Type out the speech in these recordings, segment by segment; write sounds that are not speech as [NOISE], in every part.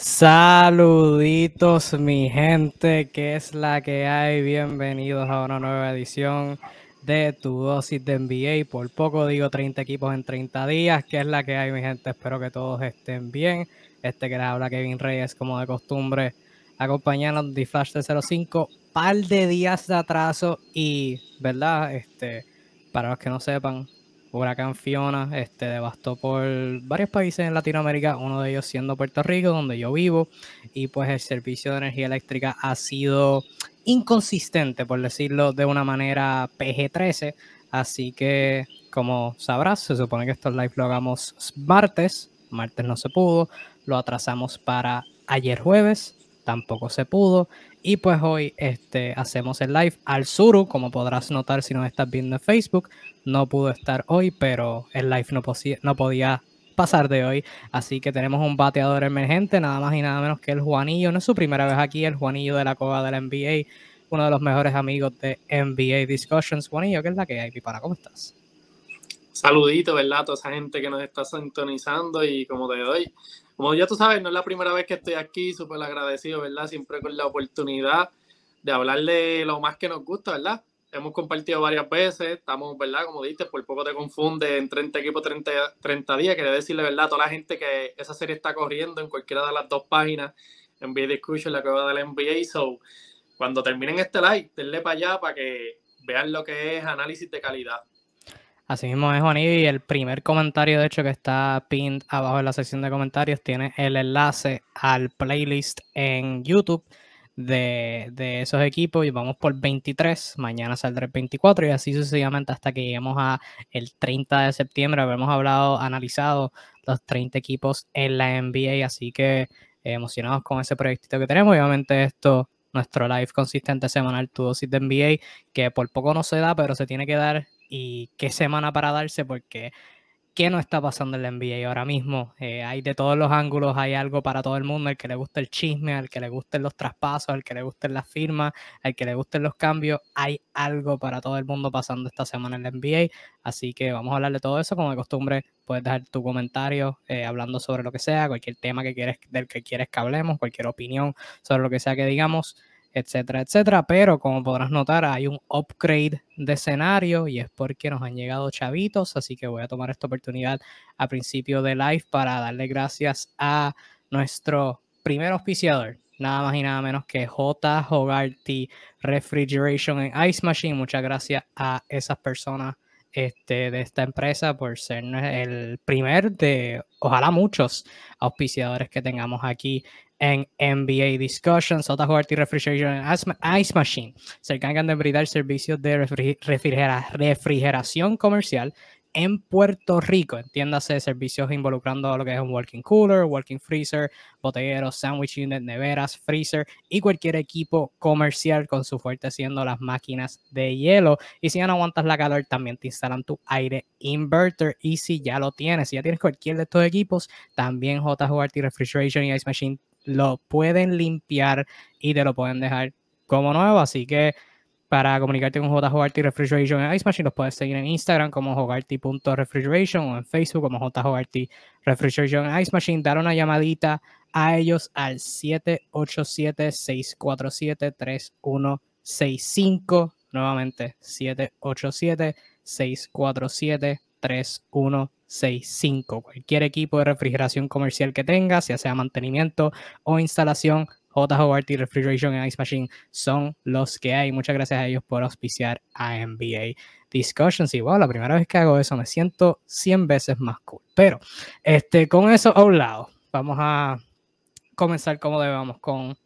Saluditos mi gente, ¿qué es la que hay? Bienvenidos a una nueva edición de tu dosis de NBA. Por poco digo 30 equipos en 30 días, ¿qué es la que hay mi gente? Espero que todos estén bien. Este que les habla Kevin Reyes como de costumbre, acompañándonos de Flash 05, par de días de atraso y, ¿verdad? Este, para los que no sepan, huracán Fiona este, devastó por varios países en Latinoamérica, uno de ellos siendo Puerto Rico, donde yo vivo, y pues el servicio de energía eléctrica ha sido inconsistente, por decirlo de una manera PG-13, así que como sabrás, se supone que estos live lo hagamos martes, martes no se pudo, lo atrasamos para ayer jueves, tampoco se pudo. Y pues hoy este, hacemos el live al Suru, como podrás notar si nos estás viendo en Facebook. No pudo estar hoy, pero el live no, no podía pasar de hoy. Así que tenemos un bateador emergente, nada más y nada menos que el Juanillo. No es su primera vez aquí, el Juanillo de la Cova de la NBA, uno de los mejores amigos de NBA Discussions. Juanillo, ¿qué es la que hay, Pipara? ¿Cómo estás? Saludito, ¿verdad? A toda esa gente que nos está sintonizando y como te doy como ya tú sabes, no es la primera vez que estoy aquí, súper agradecido, ¿verdad? Siempre con la oportunidad de hablar de lo más que nos gusta, ¿verdad? Hemos compartido varias veces, estamos, ¿verdad? Como dices, por poco te confunde en 30 equipos, 30, 30 días. Quería decirle, ¿verdad? A toda la gente que esa serie está corriendo en cualquiera de las dos páginas, NBA Discussion, la que va del NBA. So, cuando terminen este live, denle para allá para que vean lo que es análisis de calidad. Así mismo es, Juan, y el primer comentario, de hecho, que está pinned abajo en la sección de comentarios, tiene el enlace al playlist en YouTube de, esos equipos y vamos por 23, mañana saldrá el 24 y así sucesivamente hasta que lleguemos a el 30 de septiembre. Habremos hablado, analizado los 30 equipos en la NBA, así que eh, emocionados con ese proyectito que tenemos. Obviamente esto, nuestro live consistente semanal, tu dosis de NBA, que por poco no se da, pero se tiene que dar y qué semana para darse, porque ¿qué no está pasando en la NBA ahora mismo? Eh, hay de todos los ángulos, hay algo para todo el mundo, al que le gusta el chisme, al que le gusten los traspasos, al que le gusten las firmas, al que le gusten los cambios, hay algo para todo el mundo pasando esta semana en la NBA, así que vamos a hablar de todo eso, como de costumbre puedes dejar tu comentario eh, hablando sobre lo que sea, cualquier tema que quieres, del que quieres que hablemos, cualquier opinión sobre lo que sea que digamos etcétera, etcétera. Pero como podrás notar, hay un upgrade de escenario y es porque nos han llegado chavitos. Así que voy a tomar esta oportunidad a principio de live para darle gracias a nuestro primer auspiciador, nada más y nada menos que J. Hogarty Refrigeration and Ice Machine. Muchas gracias a esas personas este, de esta empresa por ser el primer de, ojalá muchos auspiciadores que tengamos aquí en NBA Discussions, JHT Refrigeration Ice Machine se encargan de brindar servicios de refrigeración comercial en Puerto Rico. Entiéndase servicios involucrando lo que es un walking cooler, walking freezer, botelleros, sandwich unit, neveras, freezer y cualquier equipo comercial con su fuerte siendo las máquinas de hielo. Y si ya no aguantas la calor, también te instalan tu aire inverter. Y si ya lo tienes, si ya tienes cualquier de estos equipos, también JHT Refrigeration y Ice Machine lo pueden limpiar y te lo pueden dejar como nuevo. Así que para comunicarte con JHogarty Refrigeration en Ice Machine, los puedes seguir en Instagram como hogarty.refrigeration o en Facebook como JHogarty Refrigeration Ice Machine. Dar una llamadita a ellos al 787-647-3165. Nuevamente, 787-647-3165. 65. Cualquier equipo de refrigeración comercial que tengas, ya sea mantenimiento o instalación, JHORT Refrigeration and Ice Machine son los que hay. Muchas gracias a ellos por auspiciar a NBA Discussions. Y wow, la primera vez que hago eso me siento 100 veces más cool. Pero este, con eso a un lado, vamos a comenzar como debemos con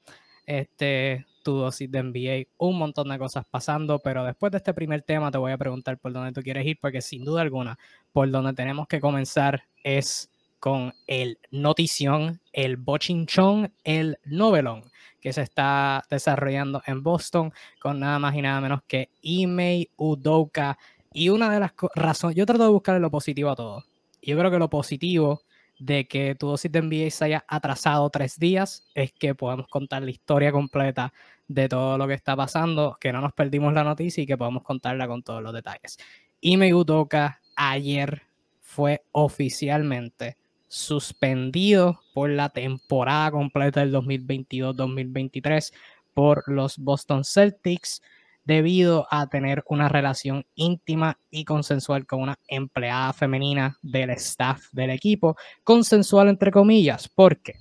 este tu dosis de NBA, un montón de cosas pasando, pero después de este primer tema te voy a preguntar por dónde tú quieres ir, porque sin duda alguna, por donde tenemos que comenzar es con el notición, el bochinchón, el novelón que se está desarrollando en Boston con nada más y nada menos que Ime Udoka. Y una de las razones, yo trato de buscar lo positivo a todo. Yo creo que lo positivo de que tu dosis de NBA se haya atrasado tres días es que podemos contar la historia completa de todo lo que está pasando, que no nos perdimos la noticia y que podamos contarla con todos los detalles. Ime Udoka ayer fue oficialmente suspendido por la temporada completa del 2022-2023 por los Boston Celtics debido a tener una relación íntima y consensual con una empleada femenina del staff del equipo, consensual entre comillas, porque,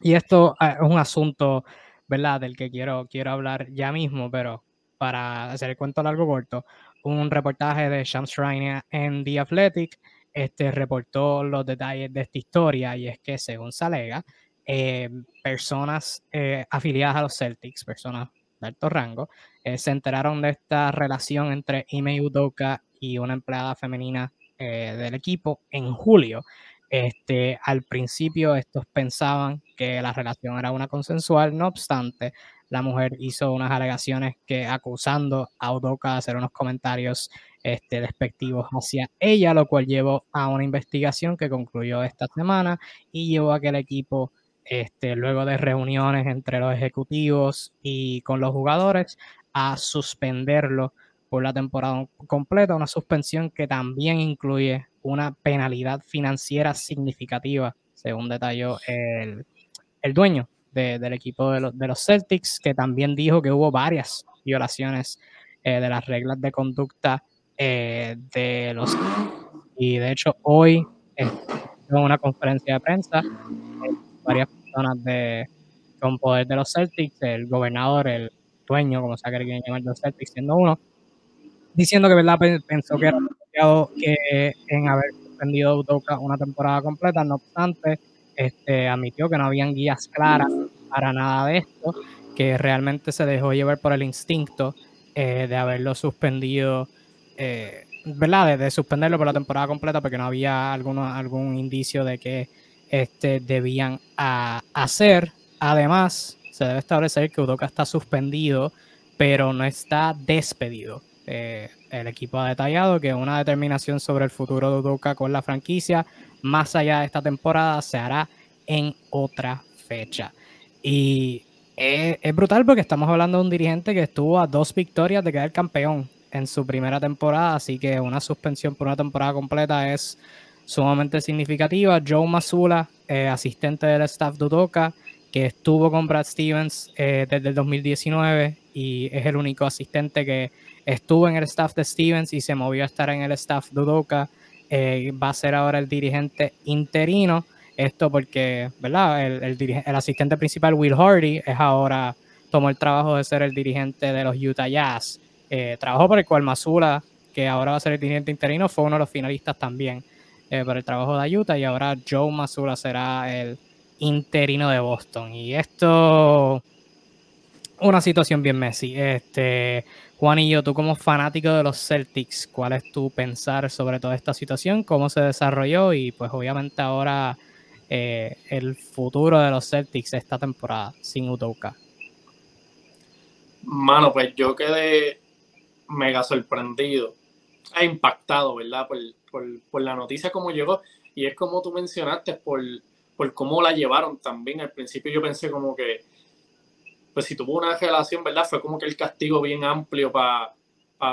y esto eh, es un asunto, ¿verdad?, del que quiero, quiero hablar ya mismo, pero para hacer el cuento largo corto, un reportaje de Shams Schreiner en The Athletic este, reportó los detalles de esta historia y es que según se alega, eh, personas eh, afiliadas a los Celtics, personas de alto rango, eh, se enteraron de esta relación entre Ime Udoka y una empleada femenina del equipo en julio. Este, al principio estos pensaban que la relación era una consensual, no obstante, la mujer hizo unas alegaciones que acusando a Udoka de hacer unos comentarios este, despectivos hacia ella, lo cual llevó a una investigación que concluyó esta semana y llevó a que el equipo, este, luego de reuniones entre los ejecutivos y con los jugadores, a suspenderlo por la temporada completa, una suspensión que también incluye una penalidad financiera significativa, según detalló el, el dueño del equipo de los, de los, Celtics, que también dijo que hubo varias violaciones eh, de las reglas de conducta eh, de los... Y de hecho hoy en una conferencia de prensa, eh, varias personas de, con poder de los Celtics, el gobernador, el dueño, como sea que quieren llamar de los Celtics, siendo uno, diciendo que pensó que era que en haber suspendido Udoka una temporada completa, no obstante, este, admitió que no habían guías claras para nada de esto, que realmente se dejó llevar por el instinto eh, de haberlo suspendido, eh, ¿verdad? De, suspenderlo por la temporada completa porque no había alguno, algún indicio de que este, debían hacer. Además, se debe establecer que Udoka está suspendido, pero no está despedido. Eh, el equipo ha detallado que una determinación sobre el futuro de Udoka con la franquicia más allá de esta temporada se hará en otra fecha. Y es, brutal porque estamos hablando de un dirigente que estuvo a dos victorias de quedar campeón en su primera temporada, así que una suspensión por una temporada completa es sumamente significativa. Joe Masula, eh, asistente del staff de que estuvo con Brad Stevens eh, desde el 2019 y es el único asistente que estuvo en el staff de Stevens y se movió a estar en el staff de eh, va a ser ahora el dirigente interino. Esto porque, ¿verdad? El, asistente principal, Will Hardy, es ahora, tomó el trabajo de ser el dirigente de los Utah Jazz. Eh, trabajó por el cual Masula, que ahora va a ser el dirigente interino, fue uno de los finalistas también eh, por el trabajo de Utah. Y ahora Joe Masula será el interino de Boston. Y esto, una situación bien messy. Este, Juanillo, tú como fanático de los Celtics, ¿cuál es tu pensar sobre toda esta situación? ¿Cómo se desarrolló? Y pues obviamente ahora eh, el futuro de los Celtics esta temporada sin Udoka. Mano, pues yo quedé mega sorprendido e impactado, ¿verdad? Por, la noticia como llegó. Y es como tú mencionaste, por, por cómo la llevaron también. Al principio yo pensé como que pues si tuvo una relación, ¿verdad? Fue como que el castigo bien amplio para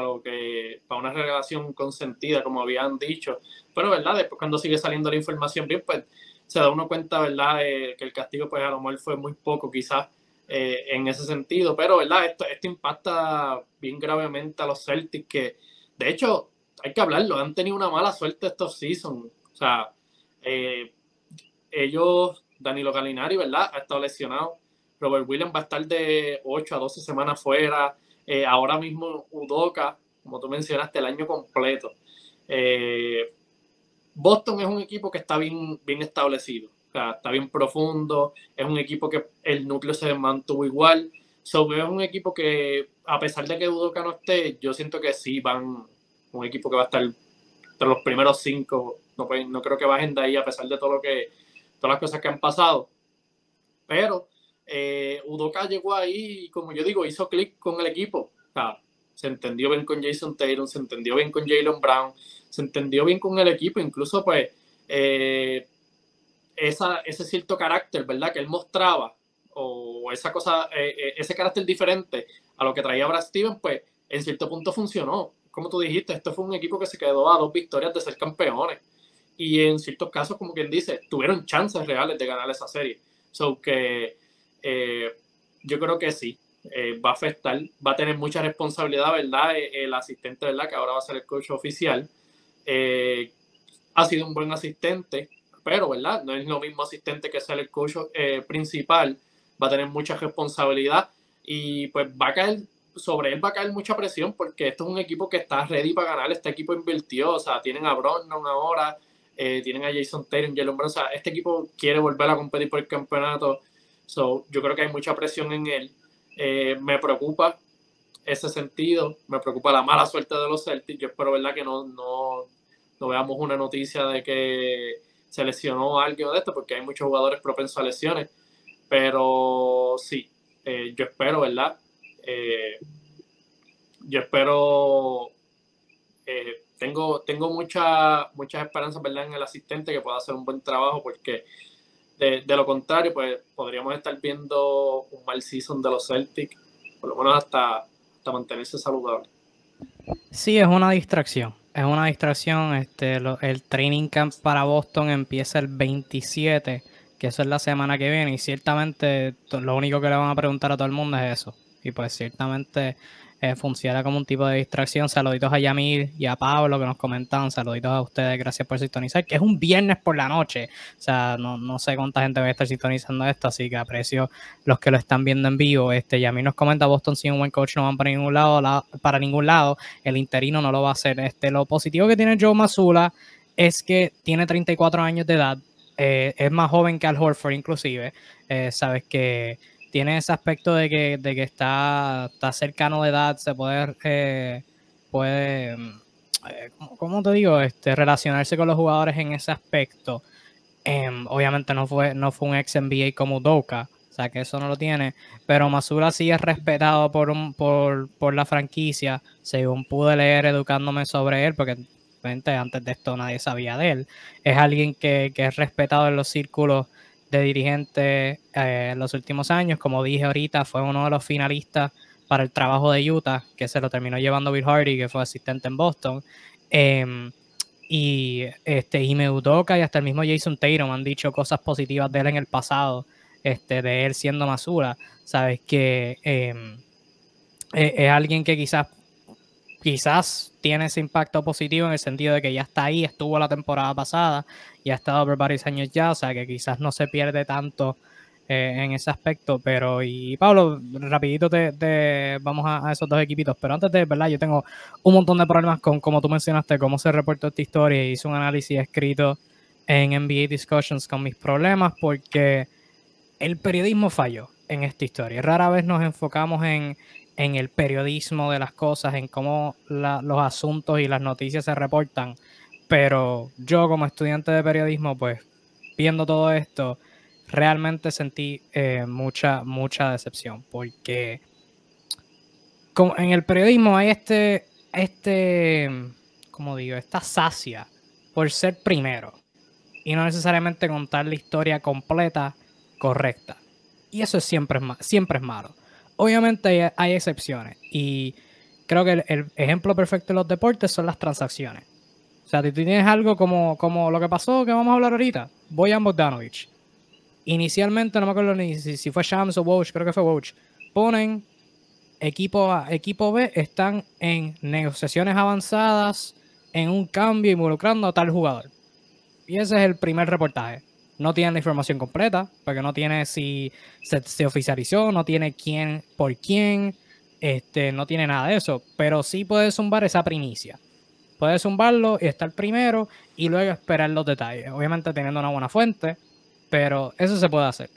lo que para una relación consentida, como habían dicho. Pero, ¿verdad? Después cuando sigue saliendo la información bien, pues se da uno cuenta, ¿verdad? Eh, que el castigo, pues a lo mejor fue muy poco quizás eh, en ese sentido. Pero, ¿verdad? Esto, esto impacta bien gravemente a los Celtics que, de hecho, hay que hablarlo, han tenido una mala suerte estos seasons. O sea, eh, ellos, Danilo Galinari, ¿verdad? Ha estado lesionado Robert Williams va a estar de 8 a 12 semanas fuera. Eh, ahora mismo Udoka, como tú mencionaste, el año completo. Eh, Boston es un equipo que está bien, bien establecido, está bien profundo, es un equipo que el núcleo se mantuvo igual. So, es un equipo que, a pesar de que Udoka no esté, yo siento que sí van, un equipo que va a estar entre los primeros cinco. No, no creo que bajen de ahí a pesar de todo lo que, todas las cosas que han pasado. Pero eh, Udoka llegó ahí como yo digo, hizo clic con el equipo. se entendió bien con Jason Taylor, se entendió bien con Jalen Brown, se entendió bien con el equipo. Incluso, pues, eh, ese cierto carácter, ¿verdad? Que él mostraba, o esa cosa, eh, eh, ese carácter diferente a lo que traía Brad Stevens, pues, en cierto punto funcionó. Como tú dijiste, esto fue un equipo que se quedó a dos victorias de ser campeones. y en ciertos casos, como quien dice, tuvieron chances reales de ganar esa serie. So que eh, yo creo que sí, eh, va a afectar, va a tener mucha responsabilidad, ¿verdad? Eh, el asistente, ¿verdad? Que ahora va a ser el coach oficial. ha sido un buen asistente, pero, ¿verdad? No es lo mismo asistente que ser el coach principal. Va a tener mucha responsabilidad y pues va a caer, sobre él va a caer mucha presión porque esto es un equipo que está ready para ganar. Este equipo invirtió, o sea, tienen a Brogdon ahora, tienen a Jason Taylor, Jalen Brown. O sea, este equipo quiere volver a competir por el campeonato. So, yo creo que hay mucha presión en él. Eh, me preocupa ese sentido, me preocupa la mala suerte de los Celtics. Yo espero verdad que no, no, no veamos una noticia de que se lesionó alguien de esto, porque hay muchos jugadores propensos a lesiones. Pero sí, eh, yo espero, ¿verdad? Eh, yo espero, tengo, tengo mucha, muchas esperanzas, ¿verdad? En el asistente que pueda hacer un buen trabajo, porque de, lo contrario, pues podríamos estar viendo un mal season de los Celtics, por lo menos hasta, hasta mantenerse saludable. Sí, es una distracción. Es una distracción. Este, el training camp para Boston empieza el 27, que eso es la semana que viene. Y ciertamente lo único que le van a preguntar a todo el mundo es eso. Y pues ciertamente eh, funciona como un tipo de distracción. Saluditos a Yamil y a Pablo que nos comentan. Saluditos a ustedes, gracias por sintonizar. Que es un viernes por la noche. O sea, no, sé cuánta gente va a estar sintonizando esto, así que aprecio los que lo están viendo en vivo. Este, Yamil nos comenta: Boston sin un buen coach no van para ningún lado, para ningún lado. El interino no lo va a hacer. Este, lo positivo que tiene Joe Mazula es que tiene 34 años de edad. Eh, es más joven que Al Horford, inclusive. Eh, sabes que tiene ese aspecto de que, de que está, está cercano de edad, se puede, eh, puede eh, ¿cómo te digo? Este, relacionarse con los jugadores en ese aspecto. Em, obviamente no fue, no fue un ex NBA como Doka, o sea que eso no lo tiene, pero Masura sí es respetado por, un, por, por la franquicia, según pude leer educándome sobre él, porque antes de esto nadie sabía de él. Es alguien que, que es respetado en los círculos de dirigente eh, en los últimos años. Como dije ahorita, fue uno de los finalistas para el trabajo de Utah, que se lo terminó llevando Bill Hardy, que fue asistente en Boston. Em, y este Ime Udoka y hasta el mismo Jason Tatum han dicho cosas positivas de él en el pasado, este, de él siendo Masura. Sabes que em, e, es alguien que quizás quizás tiene ese impacto positivo en el sentido de que ya está ahí, estuvo la temporada pasada y ha estado por varios años ya, o sea que quizás no se pierde tanto eh, en ese aspecto, pero y Pablo, rapidito te, vamos a, esos dos equipitos, pero antes de, ¿verdad? Yo tengo un montón de problemas con, como tú mencionaste, cómo se reportó esta historia, hice un análisis escrito en NBA Discussions con mis problemas porque el periodismo falló en esta historia. Rara vez nos enfocamos en en el periodismo de las cosas, en cómo los asuntos y las noticias se reportan. Pero yo como estudiante de periodismo, pues viendo todo esto, realmente sentí eh, mucha, mucha decepción, porque como en el periodismo hay este, este, como digo, esta sacia por ser primero y no necesariamente contar la historia completa, correcta. Y eso siempre es, siempre es malo obviamente hay, excepciones y creo que el, ejemplo perfecto de los deportes son las transacciones. O sea, si tú tienes algo como, como lo que pasó, que vamos a hablar ahorita, Boyan Bogdanovich. Inicialmente, no me acuerdo ni si, fue Shams o Woj, creo que fue Woj. Ponen equipo A, equipo B, están en negociaciones avanzadas, en un cambio involucrando a tal jugador. Y ese es el primer reportaje no tiene la información completa, porque no tiene si se, oficializó, no tiene quién por quién, este, no tiene nada de eso, pero sí puede zumbar esa primicia. Puede zumbarlo y estar primero y luego esperar los detalles. Obviamente teniendo una buena fuente, pero eso se puede hacer.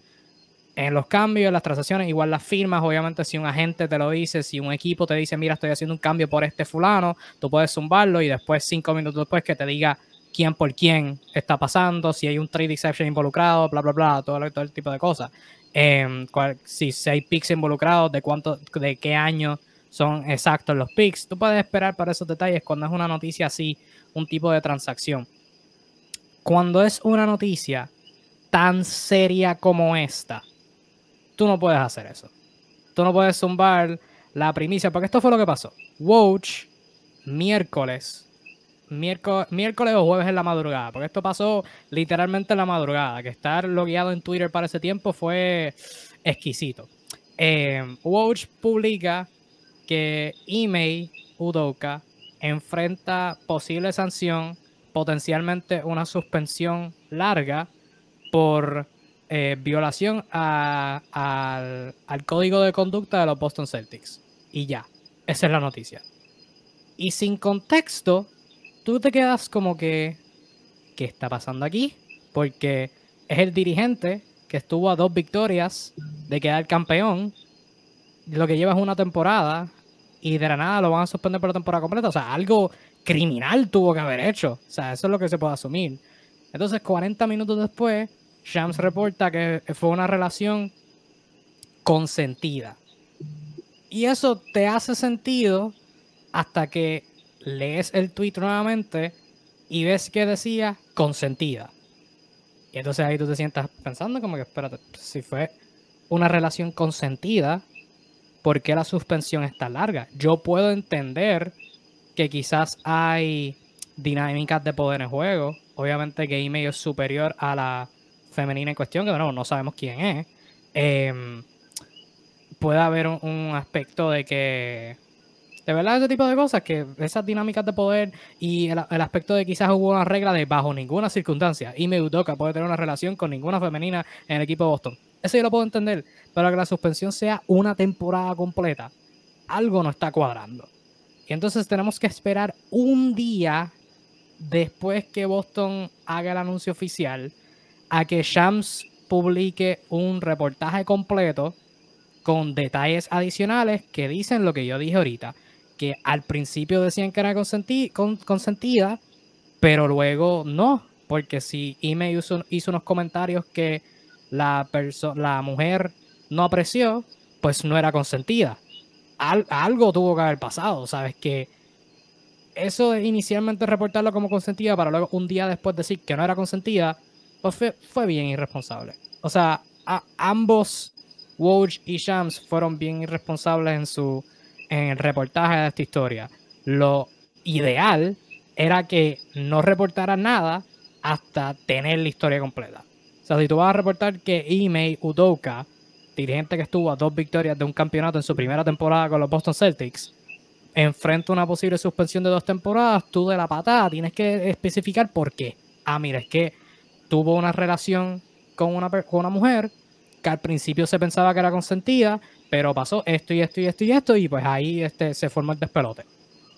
En los cambios, en las transacciones, igual las firmas, obviamente si un agente te lo dice, si un equipo te dice, mira, estoy haciendo un cambio por este fulano, tú puedes zumbarlo y después, cinco minutos después, que te diga, quién por quién está pasando, si hay un trade exception involucrado, bla, bla, bla, todo, el tipo de cosas. Em, si, hay picks involucrados, de cuánto, de qué año son exactos los picks. Tú puedes esperar para esos detalles cuando es una noticia así, un tipo de transacción. Cuando es una noticia tan seria como esta, tú no puedes hacer eso. Tú no puedes zumbar la primicia, porque esto fue lo que pasó. Woj, miércoles, miércoles, miércoles o jueves en la madrugada, porque esto pasó literalmente en la madrugada, que estar logueado en Twitter para ese tiempo fue exquisito. Eh, Watch publica que Email Udoka enfrenta posible sanción, potencialmente una suspensión larga por eh, violación al, al código de conducta de los Boston Celtics. Y ya, esa es la noticia. Y sin contexto, tú te quedas como que, ¿qué está pasando aquí? Porque es el dirigente que estuvo a dos victorias de quedar campeón, lo que lleva es una temporada y de la nada lo van a suspender por la temporada completa. O sea, algo criminal tuvo que haber hecho. O sea, eso es lo que se puede asumir. Entonces, 40 minutos después, Shams reporta que fue una relación consentida. Y eso te hace sentido hasta que lees el tweet nuevamente y ves que decía consentida. Y entonces ahí tú te sientas pensando como que, espérate, si fue una relación consentida, ¿por qué la suspensión está larga? Yo puedo entender que quizás hay dinámicas de poder en juego. Obviamente que email es superior a la femenina en cuestión, que no, no sabemos quién es. Em, puede haber un, aspecto de que de verdad ese tipo de cosas, que esas dinámicas de poder y el, aspecto de quizás hubo una regla de bajo ninguna circunstancia y Udoka puede tener una relación con ninguna femenina en el equipo de Boston. Eso yo lo puedo entender, pero que la suspensión sea una temporada completa, algo no está cuadrando. Y entonces tenemos que esperar un día después que Boston haga el anuncio oficial a que Shams publique un reportaje completo con detalles adicionales que dicen lo que yo dije ahorita, que al principio decían que era consentida, pero luego no, porque si Ime hizo, unos comentarios que la, la mujer no apreció, pues no era consentida. algo tuvo que haber pasado, ¿sabes? Que eso de inicialmente reportarlo como consentida para luego un día después decir que no era consentida, pues fue, bien irresponsable. O sea, ambos Woj y Shams fueron bien irresponsables en su en el reportaje de esta historia. Lo ideal era que no reportaran nada hasta tener la historia completa. O sea, si tú vas a reportar que Ime Udoka, dirigente que estuvo a dos victorias de un campeonato en su primera temporada con los Boston Celtics, enfrenta una posible suspensión de dos temporadas, tú de la patada tienes que especificar por qué. Ah, mira, es que tuvo una relación con una, con una mujer que al principio se pensaba que era consentida, pero pasó esto y esto y esto y esto, y pues ahí este, se forma el despelote.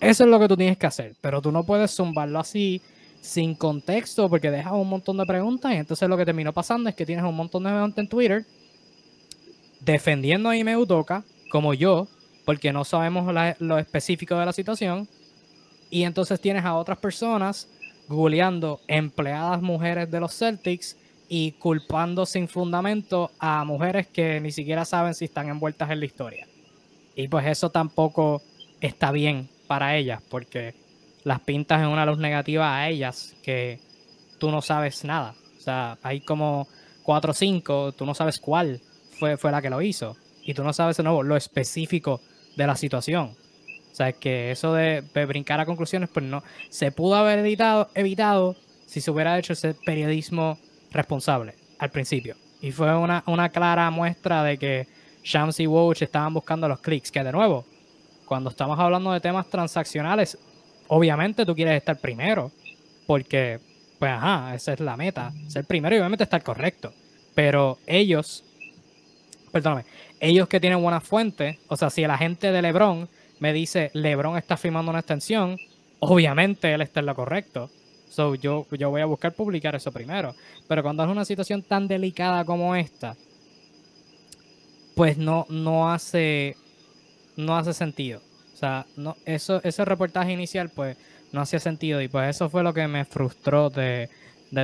Eso es lo que tú tienes que hacer, pero tú no puedes zumbarlo así sin contexto porque dejas un montón de preguntas y entonces lo que terminó pasando es que tienes un montón de gente en Twitter defendiendo a Ime Utoka, como yo, porque no sabemos lo específico de la situación, y entonces tienes a otras personas googleando empleadas mujeres de los Celtics y culpando sin fundamento a mujeres que ni siquiera saben si están envueltas en la historia. Y pues eso tampoco está bien para ellas, porque las pintas en una luz negativa a ellas que tú no sabes nada. O sea, hay como cuatro o cinco, tú no sabes cuál fue, fue la que lo hizo. Y tú no sabes de nuevo lo específico de la situación. O sea, que eso de, brincar a conclusiones, pues no, se pudo haber evitado, evitado si se hubiera hecho ese periodismo responsable al principio. Y fue una, una clara muestra de que Shams y Woj estaban buscando los clics. Que de nuevo, cuando estamos hablando de temas transaccionales, obviamente tú quieres estar primero. Porque, pues ajá, esa es la meta. Ser primero y obviamente estar correcto. Pero ellos, perdóname, ellos que tienen buena fuente, o sea, si el agente de LeBron me dice LeBron está firmando una extensión, obviamente él está en lo correcto. So, yo, yo voy a buscar publicar eso primero. Pero cuando es una situación tan delicada como esta, pues no, no hace no hace sentido. O sea, no, eso, ese reportaje inicial, pues, no hacía sentido. Y pues eso fue lo que me frustró de,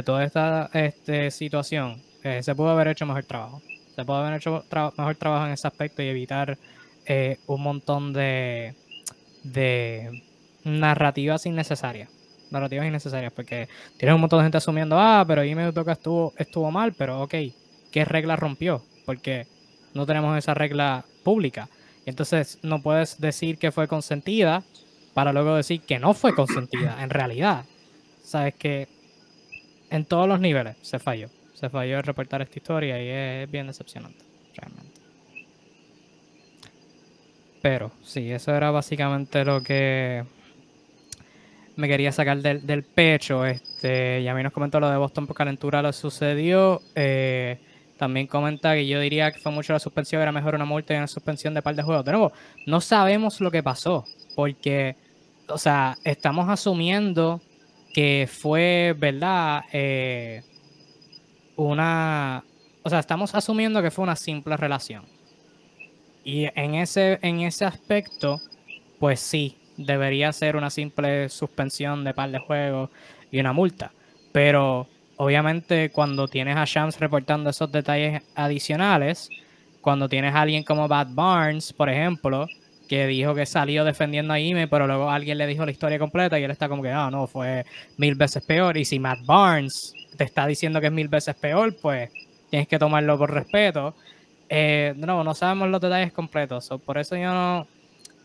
toda esta este, situación. Eh, se pudo haber hecho mejor trabajo. Se pudo haber hecho mejor trabajo en ese aspecto y evitar eh, un montón de, de narrativas innecesarias narrativas innecesarias, porque tienes un montón de gente asumiendo, ah, pero me Toca estuvo, estuvo mal, pero ok, ¿qué regla rompió? Porque no tenemos esa regla pública. Entonces no puedes decir que fue consentida para luego decir que no fue consentida en realidad. Sabes que en todos los niveles se falló. Se falló en reportar esta historia y es bien decepcionante, realmente. Pero sí, eso era básicamente lo que me quería sacar del, pecho. Este, y a mí nos comentó lo de Boston por calentura lo sucedió. Eh, también comenta que yo diría que fue mucho la suspensión, era mejor una multa y una suspensión de par de juegos. De nuevo, no sabemos lo que pasó, porque, o sea, estamos asumiendo que fue, ¿verdad? Eh, una, o sea, estamos asumiendo que fue una simple relación. Y en ese, en ese aspecto, pues sí, debería ser una simple suspensión de par de juegos y una multa. Pero obviamente cuando tienes a Shams reportando esos detalles adicionales, cuando tienes a alguien como Bad Barnes, por ejemplo, que dijo que salió defendiendo a Ime, pero luego alguien le dijo la historia completa y él está como que, ah, no, fue mil veces peor. Y si Matt Barnes te está diciendo que es mil veces peor, pues tienes que tomarlo por respeto. Eh, no, no sabemos los detalles completos. por eso yo no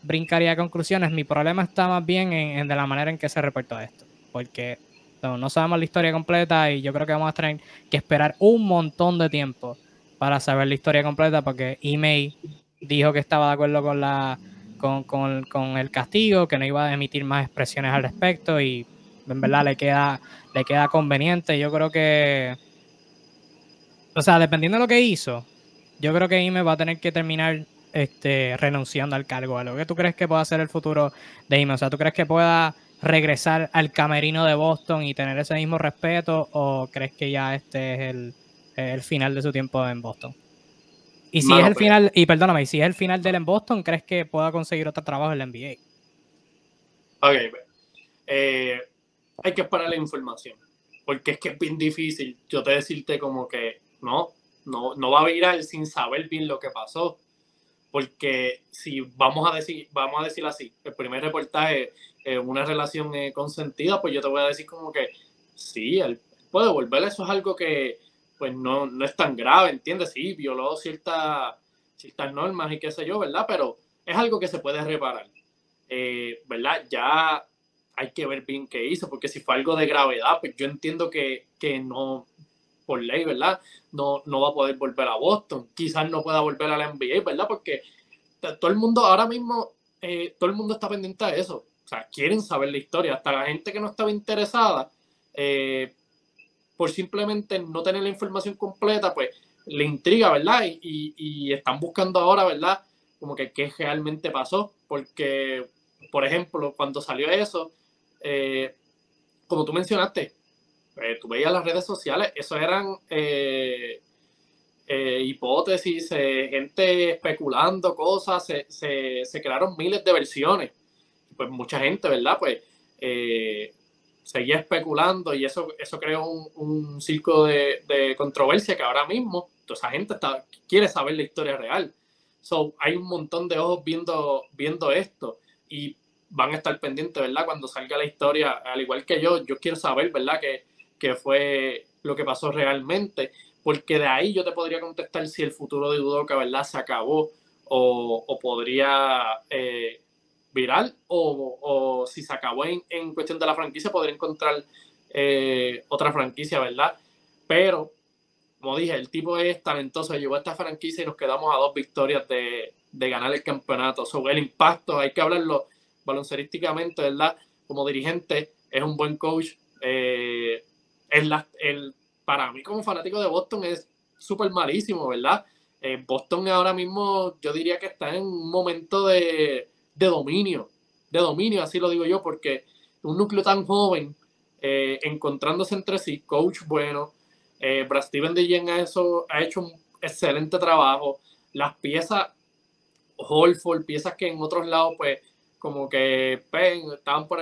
brincaría a conclusiones. Mi problema está más bien en, de la manera en que se reportó esto. Porque no, sabemos la historia completa y yo creo que vamos a tener que esperar un montón de tiempo para saber la historia completa porque Email dijo que estaba de acuerdo con la con, con, el castigo, que no iba a emitir más expresiones al respecto y en verdad le queda, le queda conveniente. Yo creo que, o sea, dependiendo de lo que hizo, yo creo que Ime va a tener que terminar este, renunciando al cargo. ¿Algo que tú crees que pueda ser el futuro de Ime? O sea, ¿tú crees que pueda regresar al camerino de Boston y tener ese mismo respeto o crees que ya este es el, el final de su tiempo en Boston? Y si es el pues final, y perdóname, y si es el final del en Boston, ¿crees que pueda conseguir otro trabajo en la NBA? Ok, pues, eh, hay que esperar la información, porque es que es bien difícil yo te decirte como que no, no, no va a virar sin saber bien lo que pasó. Porque si vamos a decir, vamos a decir así, el primer reportaje es una relación eh, consentida, pues yo te voy a decir como que sí, él puede volver, eso es algo que pues no, no es tan grave, ¿entiendes? Sí, violó ciertas ciertas normas y qué sé yo, ¿verdad? Pero es algo que se puede reparar, eh, ¿verdad? Ya hay que ver bien qué hizo, porque si fue algo de gravedad, pues yo entiendo que, que no, por ley, ¿verdad? No, no va a poder volver a Boston. Quizás no pueda volver a la NBA, ¿verdad? Porque todo el mundo ahora mismo, eh, todo el mundo está pendiente de eso. O sea, quieren saber la historia. Hasta la gente que no estaba interesada, eh, por simplemente no tener la información completa, pues le intriga, ¿verdad? Y, y, están buscando ahora, ¿verdad? Como que qué realmente pasó. Porque, por ejemplo, cuando salió eso, eh, como tú mencionaste, eh, tú veías las redes sociales, eso eran eh, eh, hipótesis, gente especulando cosas, se, se, crearon miles de versiones. Pues mucha gente, ¿verdad? Pues seguía especulando y eso, eso creó un, un circo de, de, controversia que ahora mismo toda esa gente está, quiere saber la historia real. So, hay un montón de ojos viendo, viendo esto y van a estar pendientes, ¿verdad? Cuando salga la historia, al igual que yo, yo quiero saber, ¿verdad? Que que fue lo que pasó realmente, porque de ahí yo te podría contestar si el futuro de Udoka, ¿verdad? Se acabó o, podría eh, viral o, si se acabó en, en, cuestión de la franquicia, podría encontrar eh, otra franquicia, ¿verdad? Pero, como dije, el tipo es talentoso, llevó a esta franquicia y nos quedamos a dos victorias de, ganar el campeonato. Sobre el impacto, hay que hablarlo baloncerísticamente, ¿verdad? Como dirigente, es un buen coach. Eh, el, para mí como fanático de Boston es súper malísimo, ¿verdad? Eh, Boston ahora mismo yo diría que está en un momento de, dominio, de dominio, así lo digo yo, porque un núcleo tan joven, eh, encontrándose entre sí, coach bueno, eh, Brad Steven de ha, eso, ha hecho un excelente trabajo, las piezas, Holford, piezas que en otros lados pues como que pues, estaban por,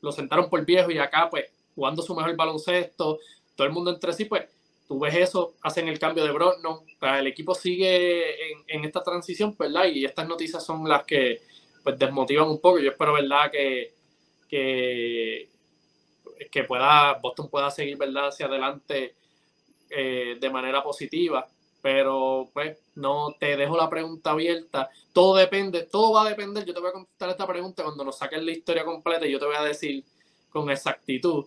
lo sentaron por viejo y acá pues jugando su mejor baloncesto, todo el mundo entre sí, pues tú ves eso, hacen el cambio de Brogdon, el equipo sigue en, esta transición, ¿verdad? Y estas noticias son las que pues desmotivan un poco. Yo espero, ¿verdad? Que, que, pueda, Boston pueda seguir, ¿verdad? Hacia adelante eh, de manera positiva. pero pues no te dejo la pregunta abierta. Todo depende, todo va a depender. Yo te voy a contestar esta pregunta cuando nos saquen la historia completa y yo te voy a decir con exactitud.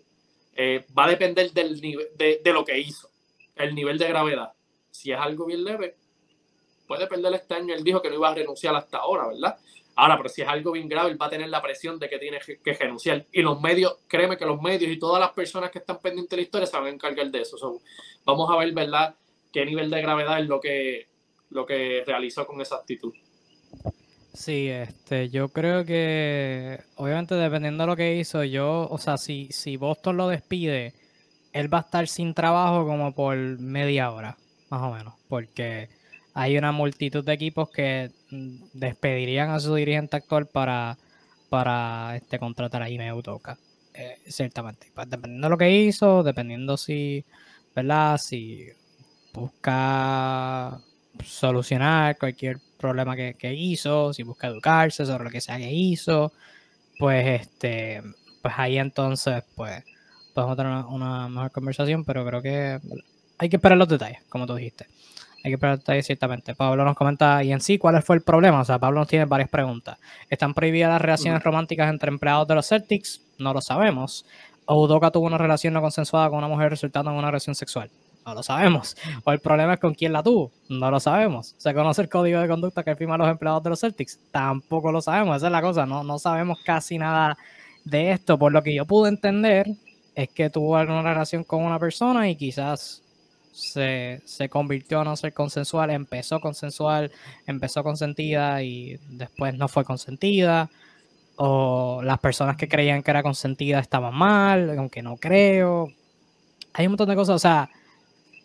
Eh, va a depender del nivel, de, de, lo que hizo, el nivel de gravedad. Si es algo bien leve, puede perder este año. Él dijo que no iba a renunciar hasta ahora, ¿verdad? Ahora, pero si es algo bien grave, él va a tener la presión de que tiene que renunciar. Y los medios, créeme que los medios y todas las personas que están pendientes de la historia se van a encargar de eso. vamos a ver, ¿verdad? qué nivel de gravedad es lo que, lo que realizó con esa actitud. Sí, este, yo creo que obviamente dependiendo de lo que hizo, yo, o sea, si, si Boston lo despide, él va a estar sin trabajo como por media hora, más o menos, porque hay una multitud de equipos que mm, despedirían a su dirigente actual para, para este, contratar a Ime Utoka, eh, ciertamente. Pues dependiendo de lo que hizo, dependiendo si, ¿verdad? Si busca solucionar cualquier problema que, hizo, si busca educarse sobre lo que sea que hizo, pues este, pues ahí entonces pues podemos tener una, mejor conversación, pero creo que hay que esperar los detalles, como tú dijiste. Hay que esperar los detalles ciertamente. Pablo nos comenta, y en sí, ¿cuál fue el problema? O sea, Pablo nos tiene varias preguntas. ¿Están prohibidas las relaciones románticas entre empleados de los Celtics? No lo sabemos. ¿O Udoka tuvo una relación no consensuada con una mujer resultando en una relación sexual? No lo sabemos. O el problema es con quién la tuvo. No lo sabemos. ¿Se conoce el código de conducta que firman los empleados de los Celtics? Tampoco lo sabemos. Esa es la cosa. No, no sabemos casi nada de esto. Por lo que yo pude entender es que tuvo alguna relación con una persona y quizás se, se convirtió a no ser consensual. Empezó consensual, empezó consentida y después no fue consentida. O las personas que creían que era consentida estaban mal, aunque no creo. Hay un montón de cosas. O sea,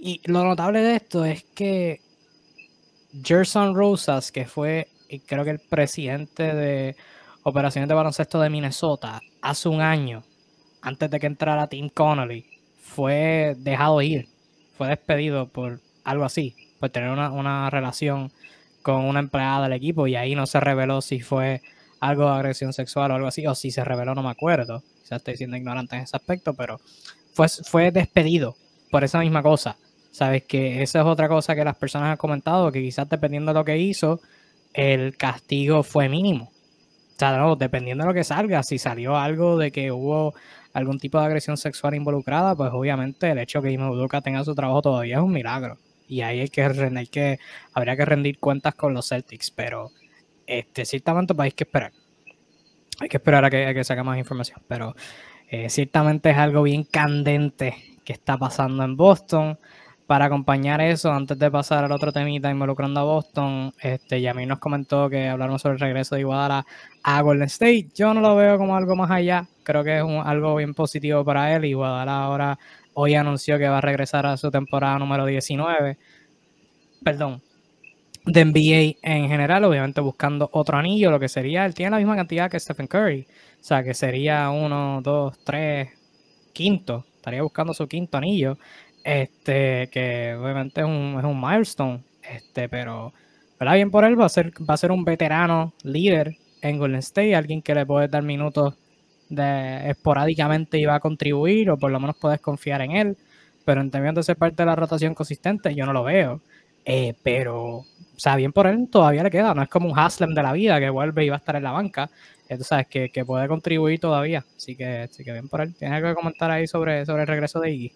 y lo notable de esto es que Gerson Rosas, que fue creo que el presidente de operaciones de baloncesto de Minnesota hace un año, antes de que entrara Tim Connolly, fue dejado ir, fue despedido por algo así, por tener una, relación con una empleada del equipo y ahí no se reveló si fue algo de agresión sexual o algo así, o si se reveló, no me acuerdo. Quizás estoy siendo ignorante en ese aspecto, pero fue, fue despedido por esa misma cosa. Sabes que esa es otra cosa que las personas han comentado, que quizás dependiendo de lo que hizo, el castigo fue mínimo. O sea, no, dependiendo de lo que salga, si salió algo de que hubo algún tipo de agresión sexual involucrada, pues obviamente el hecho que Ime tenga su trabajo todavía es un milagro. Y ahí hay que, hay que, habría que rendir cuentas con los Celtics, pero este, ciertamente pues hay que esperar. Hay que esperar a que, a que más información, pero eh, ciertamente es algo bien candente que está pasando en Boston para acompañar eso, antes de pasar al otro temita involucrando a Boston, este, Yamil nos comentó que hablamos sobre el regreso de Iguadala a Golden State. Yo no lo veo como algo más allá, creo que es algo bien positivo para él. Iguadala ahora hoy anunció que va a regresar a su temporada número 19, perdón, de NBA en general, obviamente buscando otro anillo, lo que sería, él tiene la misma cantidad que Stephen Curry, o sea, que sería uno, dos, tres, quinto, estaría buscando su quinto anillo. Este, que obviamente es un, es un milestone. Este, pero, ¿verdad? Bien por él, va a ser, va a ser un veterano líder en Golden State, alguien que le puedes dar minutos de esporádicamente y va a contribuir, o por lo menos puedes confiar en él. Pero en términos de ser parte de la rotación consistente, yo no lo veo. Eh, pero, o sea, bien por él todavía le queda. No es como un Haslem de la vida que vuelve y va a estar en la banca. Tú sabes que, que puede contribuir todavía. Así que, así que bien por él. ¿Tienes algo que comentar ahí sobre, sobre el regreso de Iggy?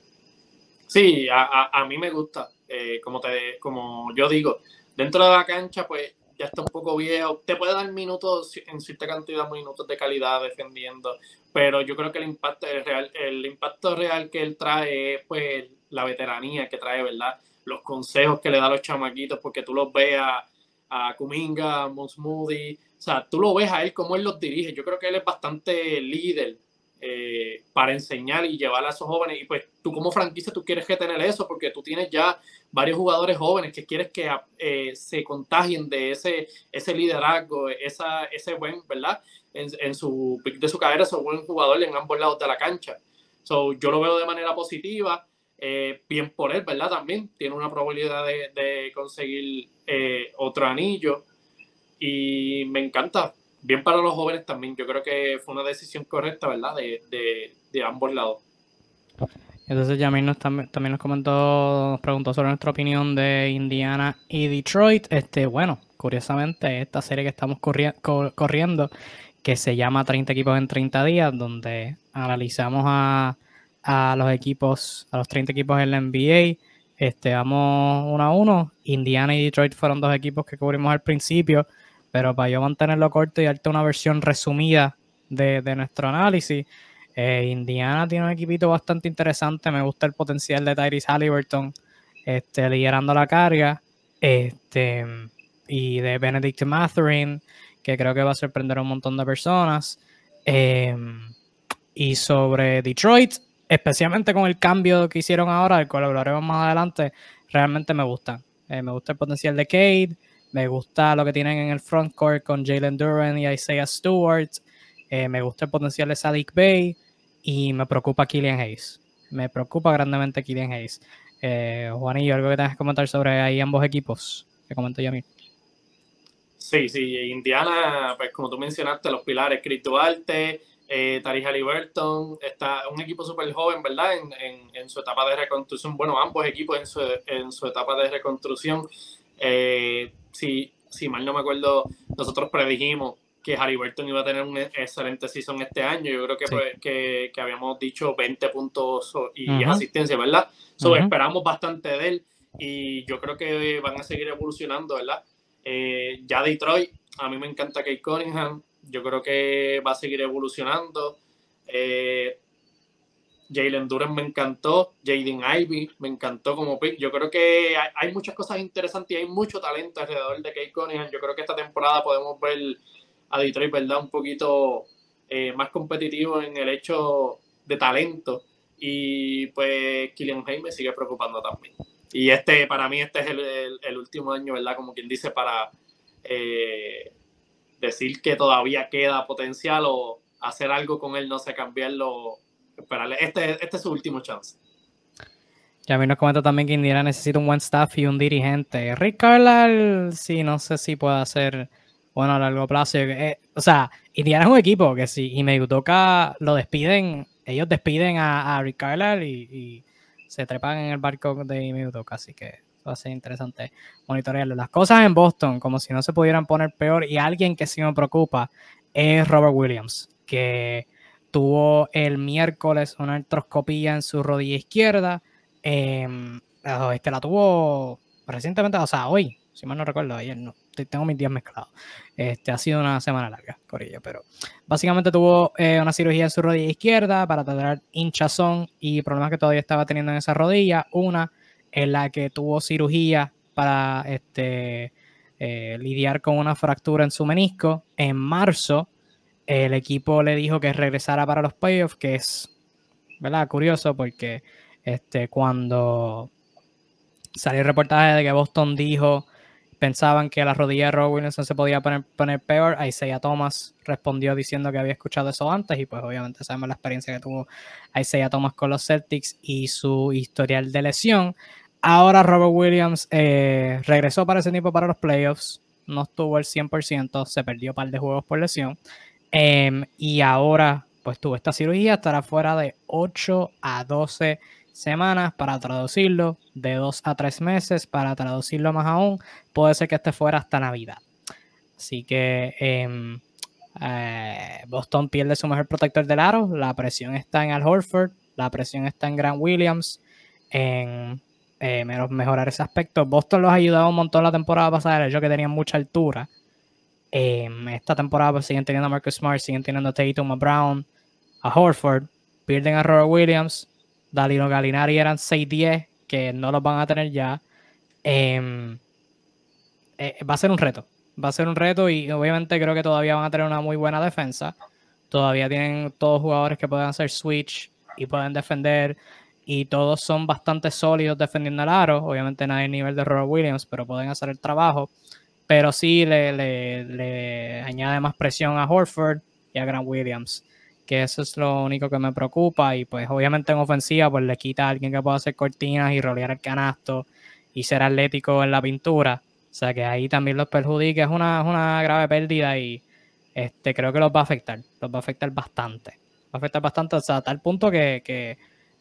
Sí, a, a, mí me gusta. Eh, como, te, como yo digo, dentro de la cancha, pues ya está un poco viejo. Te puede dar minutos, en cierta cantidad, minutos de calidad defendiendo, pero yo creo que el impacto real, el impacto real que él trae es pues la veteranía que trae, ¿verdad? Los consejos que le da a los chamaquitos, porque tú los ves a, a Kuminga, a Moody, o sea, tú lo ves a él como él los dirige. Yo creo que él es bastante líder eh, para enseñar y llevar a esos jóvenes. Y pues tú como franquicia, tú quieres que tener eso porque tú tienes ya varios jugadores jóvenes que quieres que eh, se contagien de ese, ese liderazgo, esa, ese buen, ¿verdad? En, su de su carrera, ese buen jugador en ambos lados de la cancha. So, yo lo veo de manera positiva. Eh, bien por él, ¿verdad? También tiene una probabilidad de, de conseguir otro anillo. Y me encanta, bien para los jóvenes también. Yo creo que fue una decisión correcta, ¿verdad? De, de, ambos lados. Entonces Yamil nos también, nos comentó, nos preguntó sobre nuestra opinión de Indiana y Detroit. Este, bueno, curiosamente, esta serie que estamos corriendo, que se llama 30 equipos en 30 días, donde analizamos a, los equipos, a los 30 equipos en la NBA. Este, vamos uno a uno. Indiana y Detroit fueron dos equipos que cubrimos al principio, pero para yo mantenerlo corto y darte una versión resumida de, nuestro análisis, eh, Indiana tiene un equipito bastante interesante. Me gusta el potencial de Tyrese Halliburton este, liderando la carga. Este, y de Benedict Matherin, que creo que va a sorprender a un montón de personas. Em, y sobre Detroit, especialmente con el cambio que hicieron ahora, el cual hablaremos más adelante, realmente me gusta. Eh, me gusta el potencial de Cade, me gusta lo que tienen en el frontcourt con Jalen Duran y Isaiah Stewart, eh, me gusta el potencial de Sadiq Bay, y me preocupa Killian Hayes. Me preocupa grandemente Killian Hayes. Eh, Juanillo, ¿algo que tengas que comentar sobre ahí ambos equipos? Que comentó Yamil. Sí, sí, Indiana, pues como tú mencionaste, los pilares, Chris Duarte, eh, Tari Halliburton, está un equipo súper joven, ¿verdad? En, su etapa de reconstrucción, bueno, ambos equipos en su, en su etapa de reconstrucción. Eh, si, si mal no me acuerdo, nosotros predijimos que Halliburton iba a tener un excelente season este año. Yo creo que, pues, que, que, habíamos dicho 20 puntos y asistencia, ¿verdad? So, Esperamos bastante de él y yo creo que van a seguir evolucionando, ¿verdad? Eh, ya Detroit, a mí me encanta Kate Cunningham, yo creo que va a seguir evolucionando. Eh, Jalen Duran me encantó, Jaden Ivy me encantó como pick. Yo creo que hay, hay, muchas cosas interesantes y hay mucho talento alrededor de Kate Cunningham. Yo creo que esta temporada podemos ver a Detroit, ¿verdad? Un poquito eh, más competitivo en el hecho de talento. Y pues Killian Hayes me sigue preocupando también. Y este, para mí, este es el, último año, ¿verdad? Como quien dice, para eh, decir que todavía queda potencial o hacer algo con él, no sé, cambiarlo. Esperarle. Este, este es su último chance. Ya mí nos comenta también que Indiana necesita un buen staff y un dirigente. Rick Carlisle, sí, no sé si puede hacer bueno a largo plazo. Eh, o sea, Indiana es un equipo que si y me toca lo despiden, ellos despiden a, a Rick y, se trepan en el barco de Medutoka, así que va a ser interesante monitorearlo. Las cosas en Boston, como si no se pudieran poner peor, y alguien que sí me preocupa es Robert Williams, que tuvo el miércoles una artroscopía en su rodilla izquierda. Eh, este la tuvo recientemente, o sea, hoy, si mal no recuerdo, ayer no, tengo mis días mezclados. Este, ha sido una semana larga, Corillo, pero básicamente tuvo eh, una cirugía en su rodilla izquierda para tratar hinchazón y problemas que todavía estaba teniendo en esa rodilla. Una en la que tuvo cirugía para este, eh, lidiar con una fractura en su menisco. En marzo, el equipo le dijo que regresara para los playoffs, que es, ¿verdad? Curioso porque este, cuando salió el reportaje de que Boston dijo pensaban que la rodilla de Rob Williamson se podía poner, poner peor. Isaiah Thomas respondió diciendo que había escuchado eso antes y pues obviamente sabemos la experiencia que tuvo Isaiah Thomas con los Celtics y su historial de lesión. Ahora Robert Williams eh, regresó para ese tiempo para los playoffs, no estuvo el 100%, se perdió un par de juegos por lesión em, y ahora pues tuvo esta cirugía, estará fuera de 8 a 12 semanas para traducirlo, de dos a tres meses para traducirlo más aún, puede ser que esté fuera hasta Navidad. Así que em, eh, Boston pierde su mejor protector del aro, la presión está en Al Horford, la presión está en Grant Williams, en eh, mejorar ese aspecto. Boston los ha ayudado un montón la temporada pasada, ellos que tenían mucha altura. Em, esta temporada pues, siguen teniendo a Marcus Smart, siguen teniendo a Tatum, a Brown, a Horford, pierden a Robert Williams, Dalino Galinari eran 6-10, que no los van a tener ya. Em, eh, va a ser un reto. Va a ser un reto y obviamente creo que todavía van a tener una muy buena defensa. Todavía tienen todos jugadores que pueden hacer switch y pueden defender. Y todos son bastante sólidos defendiendo el aro. Obviamente no hay nivel de Robert Williams, pero pueden hacer el trabajo. Pero sí le, le añade más presión a Horford y a Grant Williams que eso es lo único que me preocupa. Y pues obviamente en ofensiva pues le quita a alguien que pueda hacer cortinas y rolear el canasto y ser atlético en la pintura, o sea que ahí también los perjudica, es una, una grave pérdida y este creo que los va a afectar, los va a afectar bastante, va a afectar bastante, o sea, a tal punto que,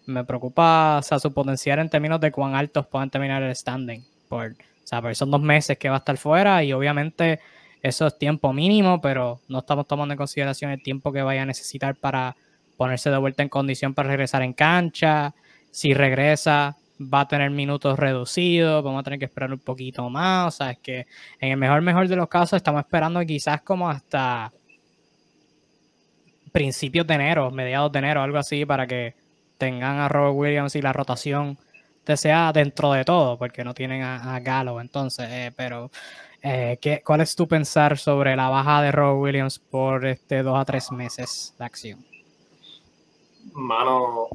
me preocupa o sea, su potencial en términos de cuán altos puedan terminar el standing. Por, o sea, porque son dos meses que va a estar fuera y obviamente eso es tiempo mínimo, pero no estamos tomando en consideración el tiempo que vaya a necesitar para ponerse de vuelta en condición para regresar en cancha. Si regresa, va a tener minutos reducidos, vamos a tener que esperar un poquito más. O sea, es que en el mejor, mejor de los casos estamos esperando quizás como hasta principios de enero, mediados de enero, algo así, para que tengan a Robert Williams y la rotación te sea dentro de todo, porque no tienen a, Galo. Entonces, eh, pero eh, ¿qué, ¿cuál es tu pensar sobre la baja de Robert Williams por este dos a tres meses de acción? Mano,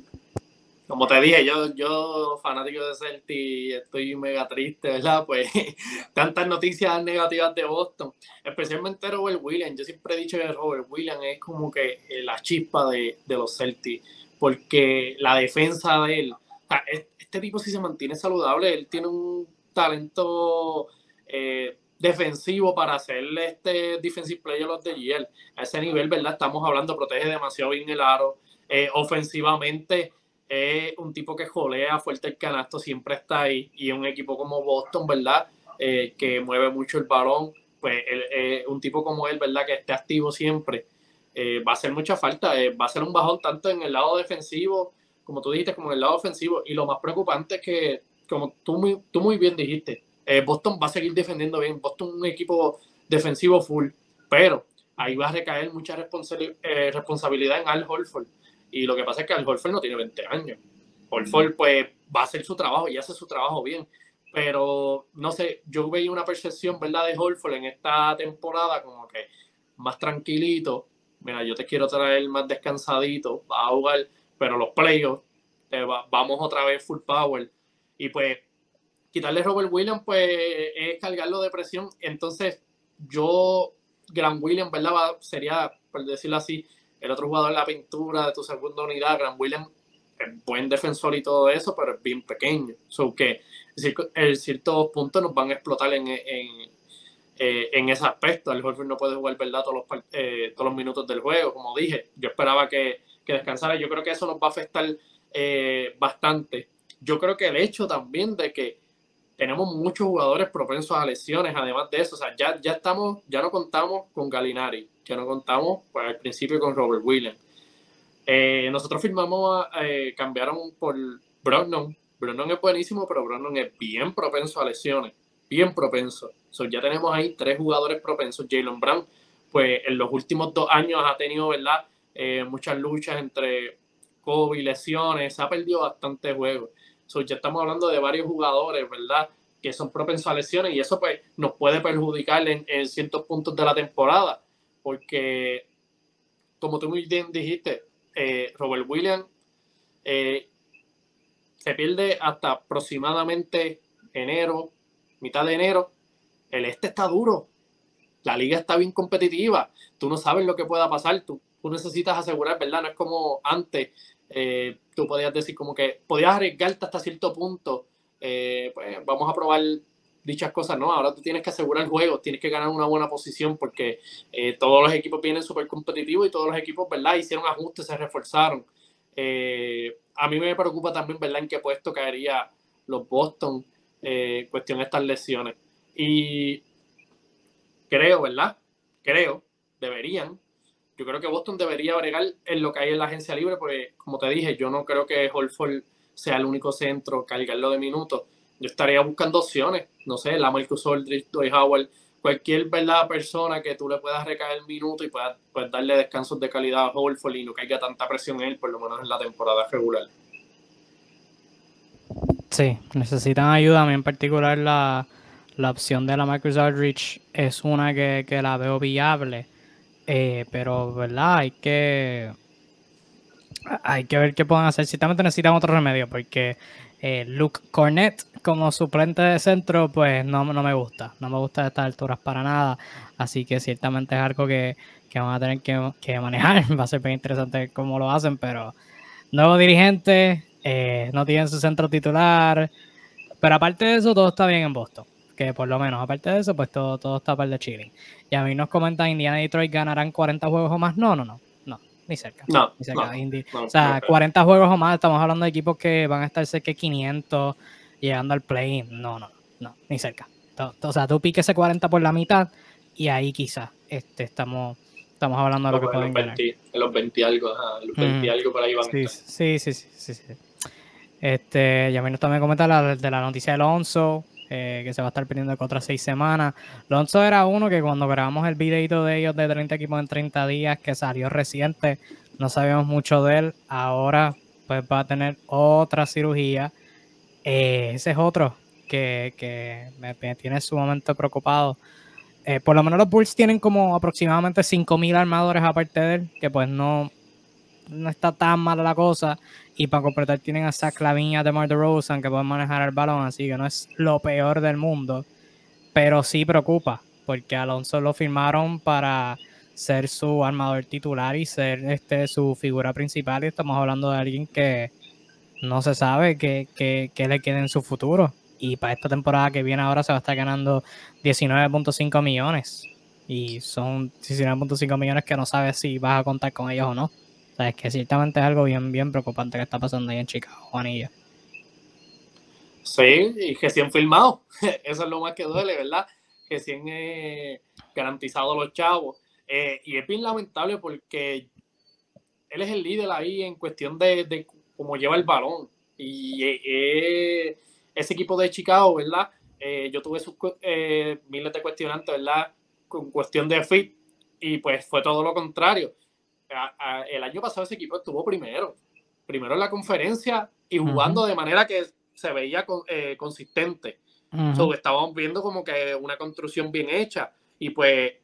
como te dije, yo, yo fanático de Celtic, estoy mega triste, ¿verdad? Pues [LAUGHS] tantas noticias negativas de Boston, especialmente Robert Williams. Yo siempre he dicho que Robert Williams es como que eh, la chispa de, los Celtics, porque la defensa de él, este tipo si se mantiene saludable, él tiene un talento eh, defensivo para hacerle este defensive player of the year. A ese nivel, ¿verdad? Estamos hablando, protege demasiado bien el aro. Eh, ofensivamente es un tipo que jolea fuerte el canasto, siempre está ahí. Y un equipo como Boston, ¿verdad? Eh, que mueve mucho el balón. Pues un tipo como él, ¿verdad? Que esté activo siempre. Va a hacer mucha falta. Va a ser un bajón tanto en el lado defensivo, como tú dijiste, como en el lado ofensivo. Y lo más preocupante es que, como tú muy, tú muy bien dijiste, Boston va a seguir defendiendo bien. Boston es un equipo defensivo full. Pero ahí va a recaer mucha responsabilidad en Al Holford y lo que pasa es que Al Horford no tiene 20 años. Horford pues va a hacer su trabajo y hace su trabajo bien. Pero no sé, yo veía una percepción, ¿verdad? De Horford en esta temporada como que más tranquilito. Mira, yo te quiero traer más descansadito, va a jugar, pero los playoffs, vamos otra vez full power. Y pues quitarle Robert Williams, pues es cargarlo de presión. Entonces, yo, Gran Williams, ¿verdad? sería, por decirlo así, el otro jugador en la pintura de tu segunda unidad, Grant Williams, es buen defensor y todo eso, pero es bien pequeño. So que en ciertos puntos nos van a explotar en, en, eh, en ese aspecto. El Horford no puede jugar verdad todos los, eh, todos los minutos del juego, como dije. Yo esperaba que, que descansara. Yo creo que eso nos va a afectar eh, bastante. Yo creo que el hecho también de que tenemos muchos jugadores propensos a lesiones, además de eso, o sea, ya, ya estamos, ya no contamos con Galinari, ya no contamos pues, al principio con Robert Williams. Eh, nosotros firmamos, eh, cambiaron por Brogdon. Brogdon es buenísimo, pero Brogdon es bien propenso a lesiones, bien propenso. So, ya tenemos ahí tres jugadores propensos. Jalen Brown, pues en los últimos dos años ha tenido, ¿verdad? Eh, muchas luchas entre COVID, lesiones, se ha perdido bastante juegos ya estamos hablando de varios jugadores, ¿verdad? Que son propensos a lesiones y eso pues nos puede perjudicar en, ciertos puntos de la temporada. Porque, como tú muy bien dijiste, eh, Robert Williams eh, se pierde hasta aproximadamente enero, mitad de enero. El este está duro. La liga está bien competitiva. Tú no sabes lo que pueda pasar. Tú, tú necesitas asegurar, ¿verdad? No es como antes eh, tú podías decir como que podías arriesgarte hasta cierto punto, eh, pues vamos a probar dichas cosas, ¿no? Ahora tú tienes que asegurar el juego, tienes que ganar una buena posición porque eh, todos los equipos vienen súper competitivos y todos los equipos, ¿verdad? Hicieron ajustes, se reforzaron. a mí me preocupa también, ¿verdad? En qué puesto caería los Boston, cuestión de estas lesiones. Y creo, ¿verdad? Creo, deberían yo creo que Boston debería bregar en lo que hay en la agencia libre, porque como te dije, yo no creo que Holford sea el único centro, cargarlo de minutos. Yo estaría buscando opciones, no sé, la Marcus Aldridge, Dwight Howard, cualquier verdad persona que tú le puedas recaer el minuto y puedas, pues, darle descansos de calidad a Holford y no caiga tanta presión en él, por lo menos en la temporada regular. Sí, necesitan ayuda. A mí en particular la, opción de la Marcus Aldridge es una que, que la veo viable eh, pero, ¿verdad? Hay que. Hay que ver qué pueden hacer. Ciertamente necesitan otro remedio, porque eh, Luke Cornett como suplente de centro, pues no, no me gusta. No me gusta de estas alturas para nada. Así que ciertamente es algo que, que van a tener que, manejar. [LAUGHS] Va a ser bien interesante cómo lo hacen, pero nuevo dirigente, eh, no tienen su centro titular. Pero aparte de eso, todo está bien en Boston que por lo menos, aparte de eso, pues todo, todo está para de chilling. Y a mí nos comentan, Indiana y Detroit ganarán 40 juegos o más. No, no, no, no. ni cerca. No, ni cerca. no, o sea, no, 40 juegos o más, estamos hablando de equipos que van a estar cerca de 500, llegando al play. No, no, no, ni cerca. O sea, tú piques ese 40 por la mitad y ahí quizás este, estamos, estamos hablando de lo que en pueden ganar. 20, en los 20 algo, los 20 Mm. algo por ahí van a Sí, sí, sí, sí, sí. Este, Yamil también comenta la, de la noticia de Alonso, eh, que se va a estar perdiendo otras seis semanas. Alonso era uno que cuando grabamos el videito de ellos de 30 equipos en 30 días, que salió reciente, no sabíamos mucho de él. Ahora, pues va a tener otra cirugía. Eh, ese es otro que, que me, me tiene sumamente preocupado. Eh, por lo menos los Bulls tienen como aproximadamente 5.000 armadores aparte de él, que pues no, no está tan mala la cosa. Y para completar tienen a Zach Lavin y a DeMar que pueden manejar el balón, así que no es lo peor del mundo. Pero sí preocupa, porque Alonso lo firmaron para ser su armador titular y ser este su figura principal. Y estamos hablando de alguien que no se sabe qué que, que le quede en su futuro. Y para esta temporada que viene ahora se va a estar ganando 19.5 millones. Y son 19.5 millones que no sabes si vas a contar con ellos o no. O es que ciertamente es algo bien, bien preocupante que está pasando ahí en Chicago, Juanilla. Sí, y recién filmado. [LAUGHS] Eso es lo más que duele, ¿verdad? Recién eh, garantizado los chavos. Eh, y es bien lamentable porque él es el líder ahí en cuestión de, de cómo lleva el balón. Y eh, ese equipo de Chicago, ¿verdad? Eh, yo tuve sus eh, miles de cuestionantes, ¿verdad? Con cuestión de fit. Y pues fue todo lo contrario. A, a, el año pasado ese equipo estuvo primero. Primero en la conferencia y jugando uh -huh. de manera que se veía con, eh, consistente. Uh -huh. so, estábamos viendo como que una construcción bien hecha. Y pues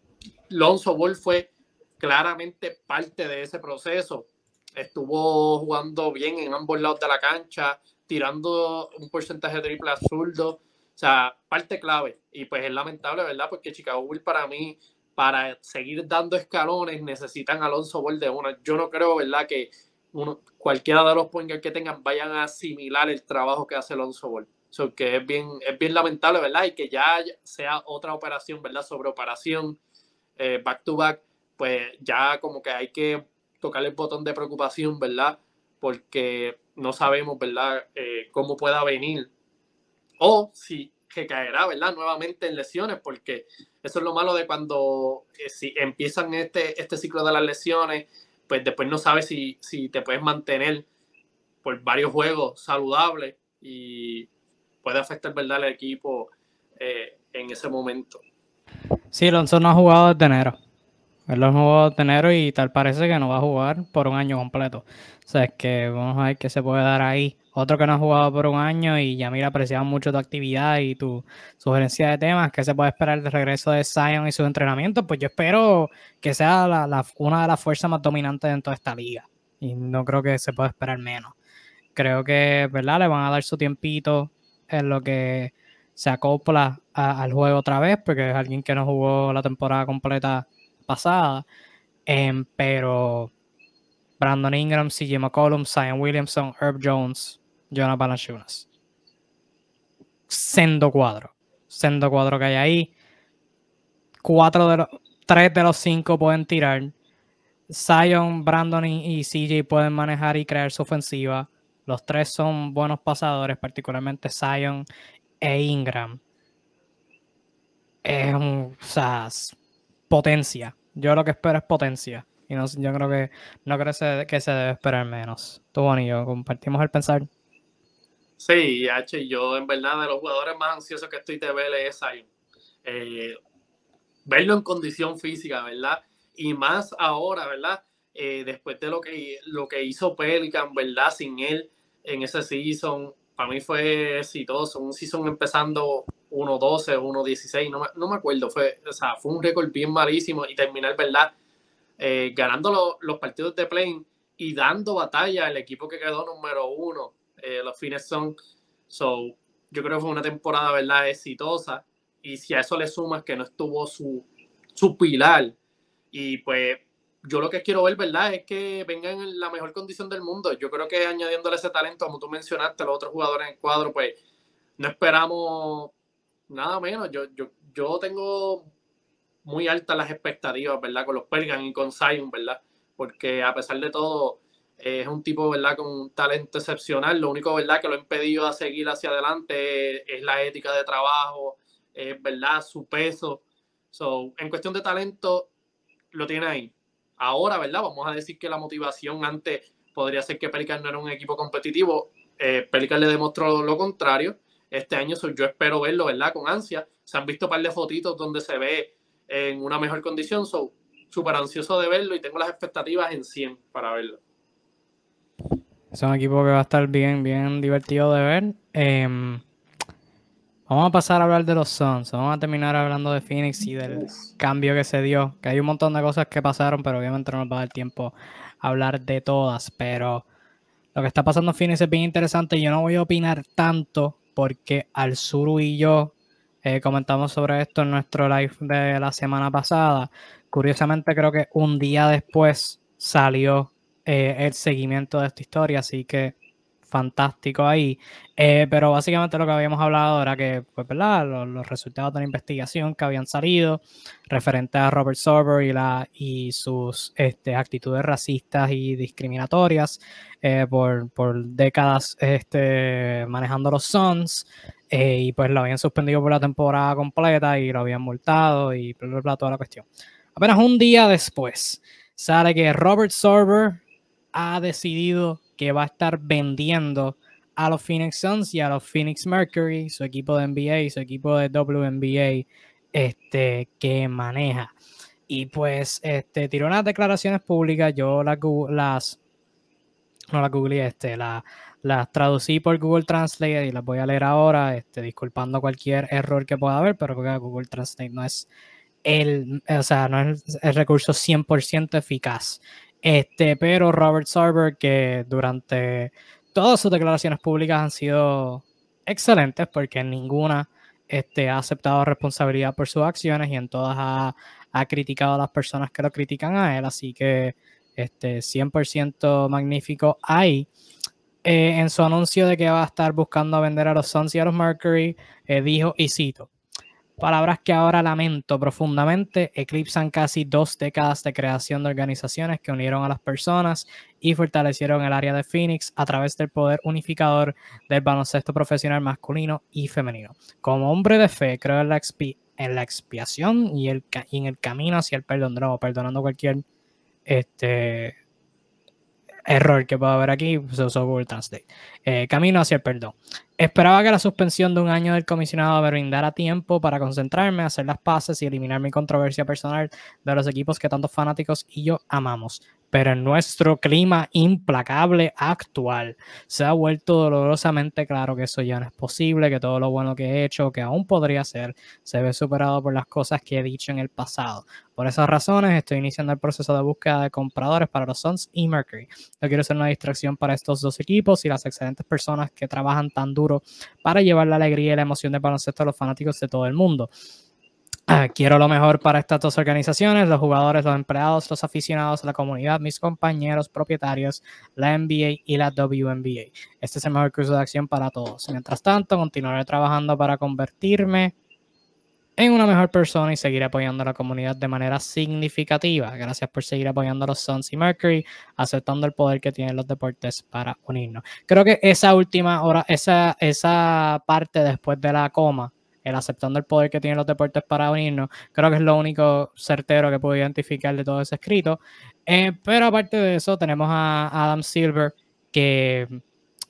Lonzo Ball fue claramente parte de ese proceso. Estuvo jugando bien en ambos lados de la cancha, tirando un porcentaje de triple absurdo. O sea, parte clave. Y pues es lamentable, ¿verdad? Porque Chicago Bulls para mí, para seguir dando escalones, necesitan Alonso Ball de una. Yo no creo, ¿verdad? Que uno, cualquiera de los pointers que tengan vayan a asimilar el trabajo que hace Alonso Ball. So, que es bien, es bien lamentable, ¿verdad? Y que ya sea otra operación, ¿verdad? Sobre operación, eh, back to back, pues ya como que hay que tocar el botón de preocupación, ¿verdad? Porque no sabemos, ¿verdad? Eh, cómo pueda venir. O si que caerá, ¿verdad? Nuevamente en lesiones, porque eso es lo malo de cuando eh, si empiezan este, este ciclo de las lesiones, pues después no sabes si, si te puedes mantener por varios juegos saludables y puede afectar, ¿verdad? al equipo eh, en ese momento. Sí, Alonso no ha jugado desde enero. Él ha jugado desde enero y tal parece que no va a jugar por un año completo. O sea, es que vamos a ver qué se puede dar ahí. Otro que no ha jugado por un año y ya mira, apreciamos mucho tu actividad y tu sugerencia de temas. ¿Qué se puede esperar del regreso de Zion y sus entrenamientos? Pues yo espero que sea una de las fuerzas más dominantes dentro de esta liga. Y no creo que se pueda esperar menos. Creo que, ¿verdad? Le van a dar su tiempito en lo que se acopla al juego otra vez, porque es alguien que no jugó la temporada completa pasada. Eh, pero Brandon Ingram, CJ McCollum, Zion Williamson, Herb Jones, Jonah Balanchunas. Sendo cuadro. Sendo cuadro que hay ahí. Cuatro de los, tres de los cinco pueden tirar. Zion, Brandon y, y CJ pueden manejar y crear su ofensiva. Los tres son buenos pasadores, particularmente Zion e Ingram. Es un, o sea, potencia. Yo lo que espero es potencia. Y no, yo creo que no creo que se, que se debe esperar menos. Tú, Juan y yo compartimos el pensar. Sí, H, yo en verdad de los jugadores más ansiosos que estoy de ver es Zion. Eh, verlo en condición física, ¿verdad? Y más ahora, ¿verdad? Eh, después de lo que, lo que hizo Pelican, ¿verdad? Sin él en ese season, para mí fue exitoso. Un season empezando 1-12, 1-16, no me, no me acuerdo. Fue, o sea, fue un récord bien malísimo y terminar, ¿verdad? Eh, ganando lo, los partidos de play y dando batalla al equipo que quedó número uno. Eh, los fines son. So, yo creo que fue una temporada, ¿verdad? Exitosa. Y si a eso le sumas que no estuvo su, su pilar, y pues yo lo que quiero ver, ¿verdad? Es que vengan en la mejor condición del mundo. Yo creo que añadiéndole ese talento, como tú mencionaste, los otros jugadores en el cuadro, pues no esperamos nada menos. Yo, yo, yo tengo muy altas las expectativas, ¿verdad? Con los Pelicans y con Zion, ¿verdad? porque a pesar de todo eh, es un tipo, ¿verdad?, con un talento excepcional. Lo único, ¿verdad?, que lo ha impedido a seguir hacia adelante es, la ética de trabajo, ¿verdad?, su peso. So, en cuestión de talento, lo tiene ahí. Ahora, ¿verdad? Vamos a decir que la motivación antes podría ser que Pelican no era un equipo competitivo. Eh, Pelican le demostró lo contrario. Este año yo espero verlo, ¿verdad? Con ansia. Se han visto un par de fotitos donde se ve en una mejor condición. So, súper ansioso de verlo y tengo las expectativas en 100 para verlo. Es un equipo que va a estar bien, bien divertido de ver. Em, vamos a pasar a hablar de los Suns. Vamos a terminar hablando de Phoenix y del cambio que se dio. Que hay un montón de cosas que pasaron, pero obviamente no nos va a dar tiempo a hablar de todas. Pero lo que está pasando en Phoenix es bien interesante. Yo no voy a opinar tanto porque al sur y yo eh, comentamos sobre esto en nuestro live de la semana pasada. Curiosamente, creo que un día después salió eh, el seguimiento de esta historia, así que fantástico ahí. Eh, pero básicamente lo que habíamos hablado era que, pues, ¿verdad? Los, resultados de la investigación que habían salido referente a Robert Sorber y, la, y sus este, actitudes racistas y discriminatorias por, por, décadas este, manejando los Suns. Eh, y pues lo habían suspendido por la temporada completa y lo habían multado y bla, bla, toda la cuestión. Apenas un día después sale que Robert Sorber ha decidido que va a estar vendiendo a los Phoenix Suns y a los Phoenix Mercury, su equipo de NBA su equipo de WNBA este, que maneja. Y pues este, tiró unas declaraciones públicas, yo las, las no las googleé, este, la, las traducí por Google Translate y las voy a leer ahora, este, disculpando cualquier error que pueda haber, pero que Google Translate no es el, o sea, no es el recurso 100% eficaz. Este, pero Robert Sarber, que durante todas sus declaraciones públicas han sido excelentes, porque en ninguna este, ha aceptado responsabilidad por sus acciones y en todas ha, ha criticado a las personas que lo critican a él, así que este, 100% magnífico ahí. Eh, en su anuncio de que va a estar buscando vender a los Suns y a los Mercury, eh, dijo, y cito, palabras que ahora lamento profundamente, eclipsan casi dos décadas de creación de organizaciones que unieron a las personas y fortalecieron el área de Phoenix a través del poder unificador del baloncesto profesional masculino y femenino. Como hombre de fe, creo en la, expiación y, el, y en el camino hacia el perdón, nuevo, perdonando cualquier este, error que puedo haber aquí, se usó Google Translate. Eh, camino hacia el perdón. Esperaba que la suspensión de un año del comisionado me brindara tiempo para concentrarme, hacer las paces y eliminar mi controversia personal de los equipos que tantos fanáticos y yo amamos pero en nuestro clima implacable actual se ha vuelto dolorosamente claro que eso ya no es posible, que todo lo bueno que he hecho, que aún podría ser, se ve superado por las cosas que he dicho en el pasado. Por esas razones estoy iniciando el proceso de búsqueda de compradores para los Suns y Mercury. No quiero ser una distracción para estos dos equipos y las excelentes personas que trabajan tan duro para llevar la alegría y la emoción del baloncesto a los fanáticos de todo el mundo. Ah, quiero lo mejor para estas dos organizaciones, los jugadores, los empleados, los aficionados, la comunidad, mis compañeros, propietarios, la NBA y la WNBA. Este es el mejor curso de acción para todos. Mientras tanto, continuaré trabajando para convertirme en una mejor persona y seguir apoyando a la comunidad de manera significativa. Gracias por seguir apoyando a los Suns y Mercury, aceptando el poder que tienen los deportes para unirnos. Creo que esa última hora, esa, esa parte después de la coma, el aceptando el poder que tienen los deportes para unirnos, creo que es lo único certero que puedo identificar de todo ese escrito. Eh, pero aparte de eso, tenemos a Adam Silver, que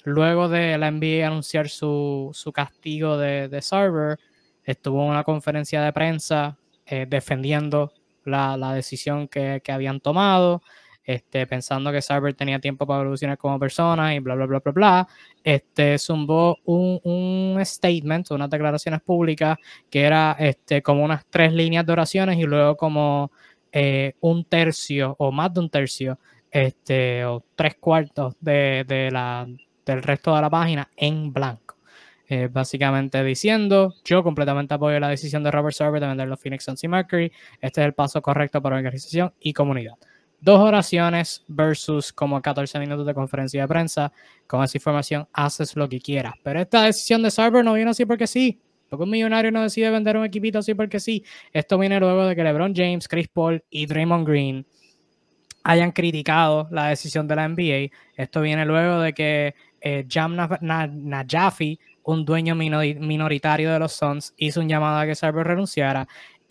luego de la NBA anunciar su, castigo de, de server, estuvo en una conferencia de prensa eh, defendiendo la, decisión que, que habían tomado este, pensando que Cyber tenía tiempo para evolucionar como persona y bla, bla, bla, bla, bla, este, zumbó un, un statement, unas declaraciones públicas que era este, como unas tres líneas de oraciones y luego como eh, un tercio o más de un tercio, este, o tres cuartos de, de la, del resto de la página en blanco. Eh, básicamente diciendo, yo completamente apoyo la decisión de Robert Server de vender los Phoenix Suns y Mercury. Este es el paso correcto para organización y comunidad dos oraciones versus como 14 minutos de conferencia de prensa. Con esa información haces lo que quieras. Pero esta decisión de Cyber no viene así porque sí. Porque un millonario no decide vender un equipito así porque sí. Esto viene luego de que LeBron James, Chris Paul y Draymond Green hayan criticado la decisión de la NBA. Esto viene luego de que eh, Jam Najafi, un dueño minoritario de los Suns, hizo un llamado a que Sarver renunciara.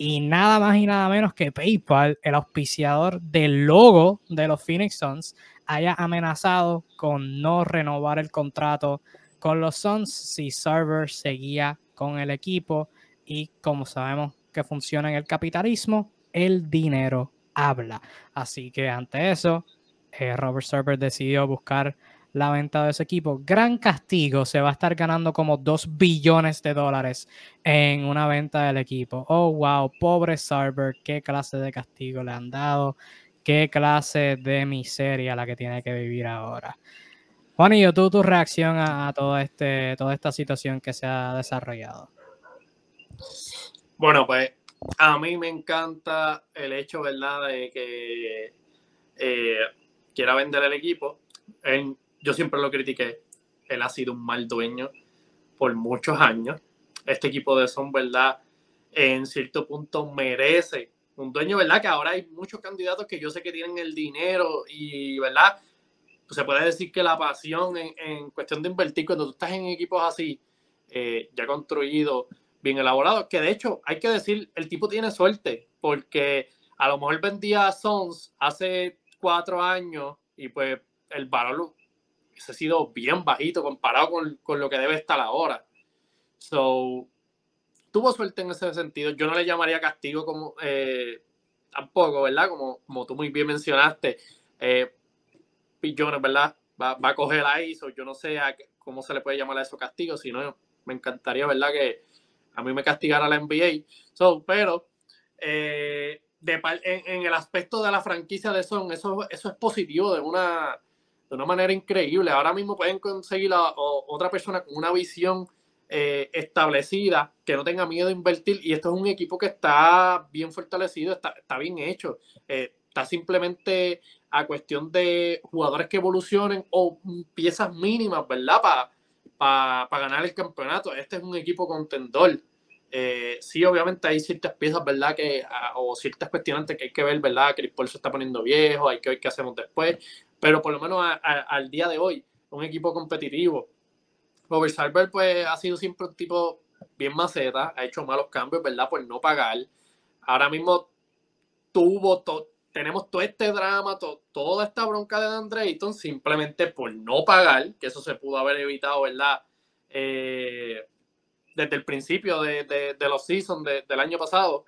Y nada más y nada menos que PayPal, el auspiciador del logo de los Phoenix Suns, haya amenazado con no renovar el contrato con los Suns si Server seguía con el equipo. Y como sabemos que funciona en el capitalismo, el dinero habla. Así que ante eso, eh, Robert Server decidió buscar la venta de ese equipo. Gran castigo, se va a estar ganando como 2 billones de dólares en una venta del equipo. Oh, wow, pobre Server, qué clase de castigo le han dado, qué clase de miseria la que tiene que vivir ahora. Juanillo, tú tu reacción a, todo este, toda esta situación que se ha desarrollado. Bueno, pues a mí me encanta el hecho, ¿verdad?, de que eh, quiera vender el equipo. Yo siempre lo critiqué. Él ha sido un mal dueño por muchos años. Este equipo de Son, ¿verdad?, en cierto punto merece un dueño, ¿verdad? Que ahora hay muchos candidatos que yo sé que tienen el dinero y, ¿verdad? Pues se puede decir que la pasión en, cuestión de invertir cuando tú estás en equipos así, eh, ya construidos, bien elaborado, que de hecho hay que decir, el tipo tiene suerte, porque a lo mejor vendía Sons hace cuatro años y pues el valor ha sido bien bajito comparado con, lo que debe estar ahora. So, tuvo suerte en ese sentido. Yo no le llamaría castigo como eh, tampoco, ¿verdad? Como, como tú muy bien mencionaste, eh, Pillones, ¿verdad? Va, va, a coger ahí, so, yo no sé cómo se le puede llamar a eso castigo, sino me encantaría, ¿verdad? Que, a mí me castigara la NBA. So, pero eh, en, el aspecto de la franquicia de Son, eso, eso es positivo de una, de una manera increíble. Ahora mismo pueden conseguir a, otra persona con una visión eh, establecida, que no tenga miedo de invertir. Y esto es un equipo que está bien fortalecido, está, está bien hecho. Eh, está simplemente a cuestión de jugadores que evolucionen o piezas mínimas, ¿verdad? Para para ganar el campeonato. Este es un equipo contendor. Eh, sí, obviamente hay ciertas piezas, ¿verdad? Que, ah, o ciertas cuestionantes que hay que ver, ¿verdad? Que Paul se está poniendo viejo, hay que ver qué hacemos después. Pero por lo menos al día de hoy, un equipo competitivo. Robert Sarver, pues, ha sido siempre un tipo bien maceta, ha hecho malos cambios, ¿verdad? Por no pagar. Ahora mismo tuvo, todo tenemos todo este drama, toda esta bronca de Andre Ayton simplemente por no pagar, que eso se pudo haber evitado, ¿verdad? Eh, desde el principio de, los seasons del año pasado.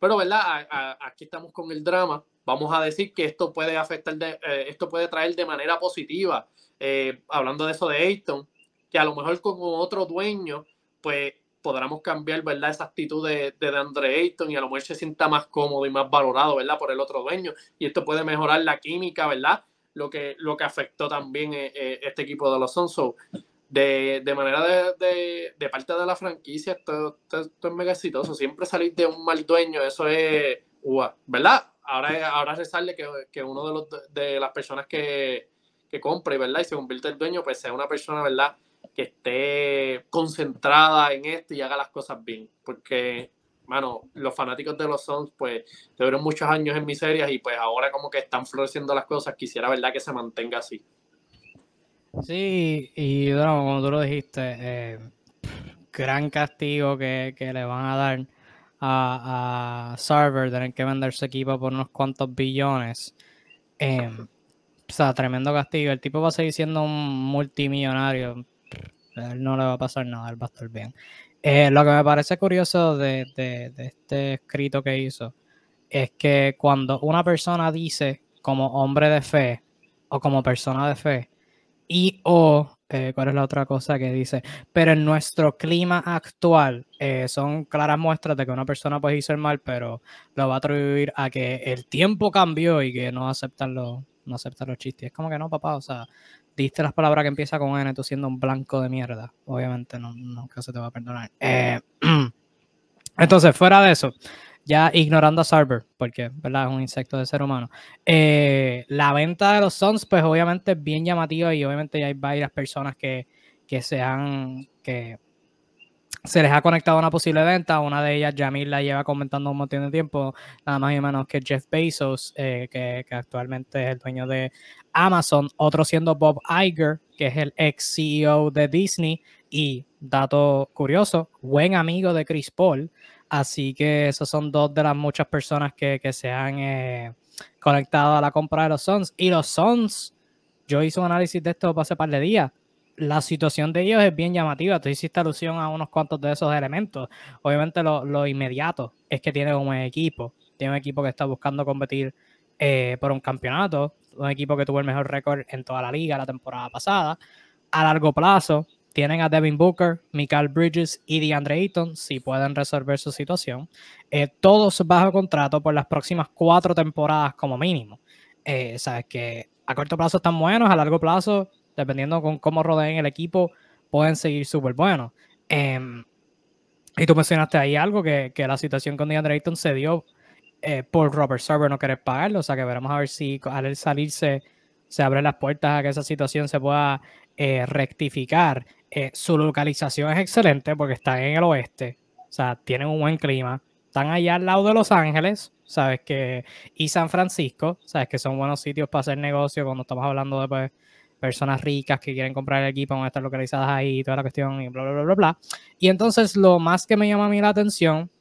Pero, ¿verdad? aquí estamos con el drama. Vamos a decir que esto puede afectar, de, eh, esto puede traer de manera positiva, eh, hablando de eso de Ayton, que a lo mejor con otro dueño, pues podamos cambiar, ¿verdad? Esa actitud de, de Andre Ayton y a lo mejor se sienta más cómodo y más valorado, ¿verdad? Por el otro dueño. Y esto puede mejorar la química, ¿verdad? Lo que, lo que afectó también eh, este equipo de los Sonso. De, de, manera de, de, parte de la franquicia, esto, esto, es mega exitoso. Siempre salir de un mal dueño, eso es, ¿verdad? Ahora, ahora sale que, que uno de, los, de las personas que, que compre, ¿verdad? Y se convierte en dueño, pues sea una persona, ¿verdad? que esté concentrada en esto y haga las cosas bien. Porque, mano, los fanáticos de los Suns, pues, tuvieron muchos años en miserias y pues ahora como que están floreciendo las cosas. Quisiera, ¿verdad?, que se mantenga así. Sí, y bueno, como tú lo dijiste, eh, gran castigo que, le van a dar a, a Server, tener que vender su equipo por unos cuantos billones. Eh, o sea, tremendo castigo. El tipo va a seguir siendo un multimillonario él no le va a pasar nada, él va a estar bien. Eh, lo que me parece curioso de, este escrito que hizo es que cuando una persona dice como hombre de fe o como persona de fe y o eh, cuál es la otra cosa que dice pero en nuestro clima actual eh, son claras muestras de que una persona puede hizo el mal pero lo va a atribuir a que el tiempo cambió y que no aceptan los no aceptan los chistes es como que no papá o sea diste las palabras que empieza con N, tú siendo un blanco de mierda. Obviamente no, nunca se te va a perdonar. Eh, [CLEARS THROAT] entonces, fuera de eso, ya ignorando a Sarver, porque ¿verdad? es un insecto de ser humano, eh, la venta de los Sons, pues obviamente es bien llamativa y obviamente ya hay varias personas que, que se han, que, se les ha conectado una posible venta. Una de ellas, Jamil, la lleva comentando un montón de tiempo, nada más y menos que Jeff Bezos, eh, que, actualmente es el dueño de Amazon. Otro siendo Bob Iger, que es el ex CEO de Disney. Y, dato curioso, buen amigo de Chris Paul. Así que esos son dos de las muchas personas que, se han eh, conectado a la compra de los Suns. Y los Suns, yo hice un análisis de esto hace par de días la situación de ellos es bien llamativa. Tú hiciste alusión a unos cuantos de esos elementos. Obviamente lo, inmediato es que tiene un equipo. Tiene un equipo que está buscando competir eh, por un campeonato. Un equipo que tuvo el mejor récord en toda la liga la temporada pasada. A largo plazo tienen a Devin Booker, Michael Bridges y DeAndre Ayton si pueden resolver su situación. Eh, todos bajo contrato por las próximas cuatro temporadas como mínimo. Eh, sabes que a corto plazo están buenos, a largo plazo dependiendo con cómo rodeen el equipo, pueden seguir súper buenos. Em, y tú mencionaste ahí algo que, que la situación con DeAndre Ayton se dio eh, por Robert Server no querer pagarlo, o sea que veremos a ver si al salirse se abren las puertas a que esa situación se pueda eh, rectificar. Eh, su localización es excelente porque está en el oeste, o sea, tienen un buen clima, están allá al lado de Los Ángeles, sabes que, y San Francisco, sabes que son buenos sitios para hacer negocio cuando estamos hablando de pues, personas ricas que quieren comprar el equipo van a estar localizadas ahí, toda la cuestión y bla, bla, bla, bla, bla. Y entonces lo más que me llama a mí la atención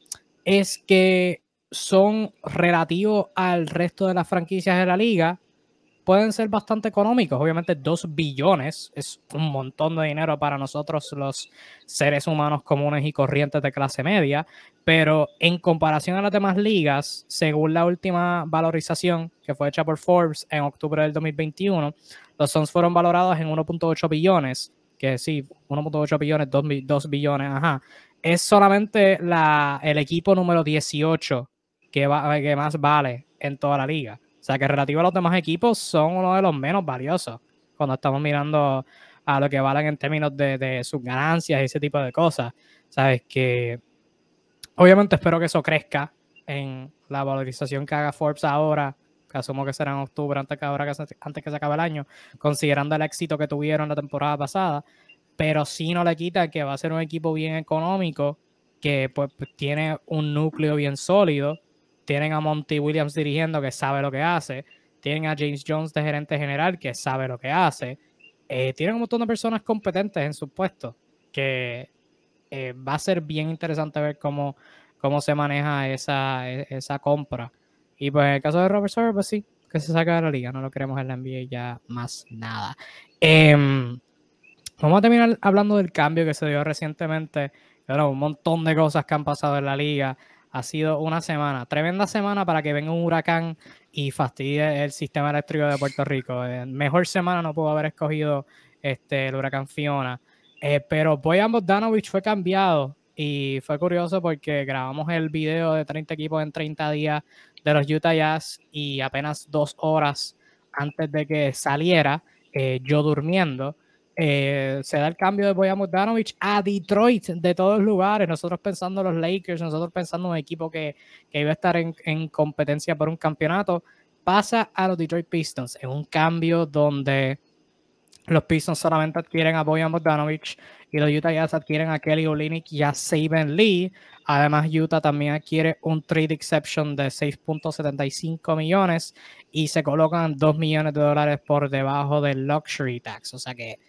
es que son relativos al resto de las franquicias de la liga, pueden ser bastante económicos. Obviamente, 2 billones es un montón de dinero para nosotros, los seres humanos comunes y corrientes de clase media, pero en comparación a las demás ligas, según la última valorización que fue hecha por Forbes en octubre del 2021, los Suns fueron valorados en 1.8 billones, que sí, 1.8 billones, 2, billones, ajá. Es solamente la, el equipo número 18 que, va, que más vale en toda la liga. O sea que relativo a los demás equipos son uno de los menos valiosos cuando estamos mirando a lo que valen en términos de, sus ganancias y ese tipo de cosas. Sabes que obviamente espero que eso crezca en la valorización que haga Forbes ahora, que asumo que será en octubre antes que, ahora antes que se acabe el año, considerando el éxito que tuvieron la temporada pasada, pero sí no le quita que va a ser un equipo bien económico, que pues tiene un núcleo bien sólido tienen a Monty Williams dirigiendo que sabe lo que hace. Tienen a James Jones de gerente general que sabe lo que hace. Eh, tienen un montón de personas competentes en su puesto que eh, va a ser bien interesante ver cómo, cómo se maneja esa, e, esa compra. Y pues en el caso de Robert Server, pues sí, que se saca de la liga, no lo queremos en la NBA ya más nada. Em, vamos a terminar hablando del cambio que se dio recientemente. Bueno, un montón de cosas que han pasado en la liga ha sido una semana, tremenda semana para que venga un huracán y fastidie el sistema eléctrico de Puerto Rico. Eh, mejor semana no pudo haber escogido este, el huracán Fiona. Eh, pero Boyan Bogdanovich fue cambiado y fue curioso porque grabamos el video de 30 equipos en 30 días de los Utah Jazz y apenas dos horas antes de que saliera, eh, yo durmiendo, eh, se da el cambio de Boyan Bogdanovic a Detroit de todos lugares. Nosotros pensando en los Lakers, nosotros pensando en un equipo que, que iba a estar en, en, competencia por un campeonato, pasa a los Detroit Pistons en un cambio donde los Pistons solamente adquieren a Boyan Bogdanovic y los Utah Jazz adquieren a Kelly Olynyk y a Saban Lee. Además, Utah también adquiere un trade exception de 6.75 millones y se colocan 2 millones de dólares por debajo del luxury tax. O sea que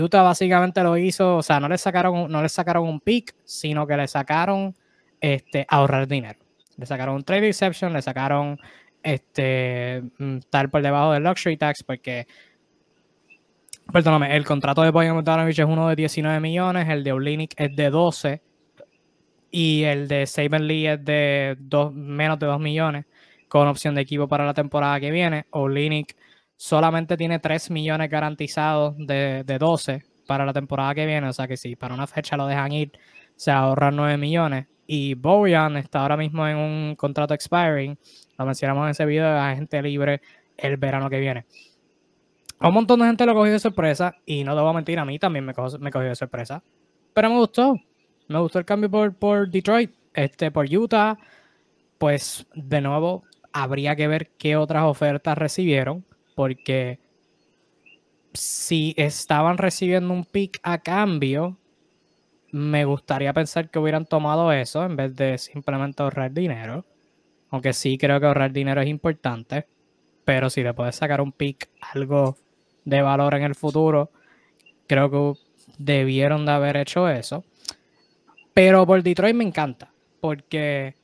Utah básicamente lo hizo, o sea, no le sacaron, no le sacaron un pick, sino que le sacaron este, ahorrar dinero. Le sacaron un trade exception, le sacaron este, mm, estar por debajo del luxury tax, porque, perdóname, el contrato de Boyan es uno de 19 millones, el de Olinik es de 12 y el de Saban Lee es de dos, menos de 2 millones, con opción de equipo para la temporada que viene. Olinik solamente tiene 3 millones garantizados de, 12 para la temporada que viene. O sea que si para una fecha lo dejan ir, se ahorran 9 millones. Y Bojan está ahora mismo en un contrato expiring. Lo mencionamos en ese video de agente libre el verano que viene. un montón de gente lo cogió de sorpresa. Y no debo mentir, a mí también me, cogió, me cogió de sorpresa. Pero me gustó. Me gustó el cambio por, por Detroit. Este, por Utah. Pues de nuevo, habría que ver qué otras ofertas recibieron porque si estaban recibiendo un pick a cambio, me gustaría pensar que hubieran tomado eso en vez de simplemente ahorrar dinero. Aunque sí creo que ahorrar dinero es importante. Pero si le puedes sacar un pick, algo de valor en el futuro, creo que debieron de haber hecho eso. Pero por Detroit me encanta. Porque,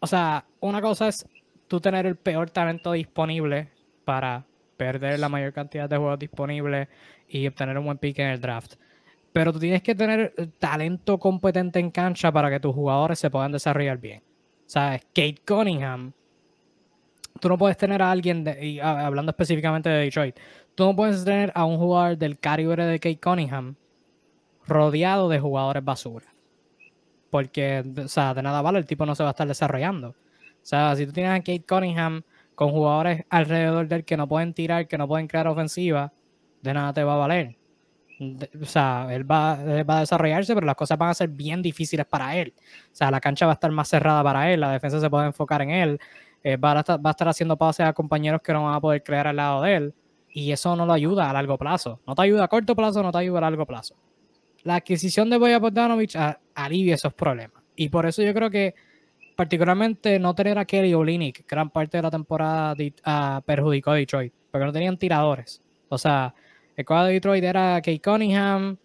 o sea, una cosa es tú tener el peor talento disponible para perder la mayor cantidad de juegos disponibles y obtener un buen pick en el draft. Pero tú tienes que tener talento competente en cancha para que tus jugadores se puedan desarrollar bien. Sea, Kate Cunningham, tú no puedes tener a alguien, y hablando específicamente de Detroit, tú no puedes tener a un jugador del calibre de Kate Cunningham rodeado de jugadores basura. Porque, o sea, de nada vale, el tipo no se va a estar desarrollando. O sea, si tú tienes a Kate Cunningham con jugadores alrededor del que no pueden tirar, que no pueden crear ofensiva, de nada te va a valer. o sea, él va, va, a desarrollarse, pero las cosas van a ser bien difíciles para él. O sea, la cancha va a estar más cerrada para él, la defensa se puede enfocar en él, eh, va, a estar, va, a estar, haciendo pases a compañeros que no van a poder crear al lado de él, y eso no lo ayuda a largo plazo. No te ayuda a corto plazo, no te ayuda a largo plazo. La adquisición de Boya Bogdanovich alivia esos problemas. Y por eso yo creo que particularmente no tener a Kelly Olynyk gran parte de la temporada uh, perjudicó a Detroit, porque no tenían tiradores. O sea, el cuadro de Detroit era Kate Cunningham,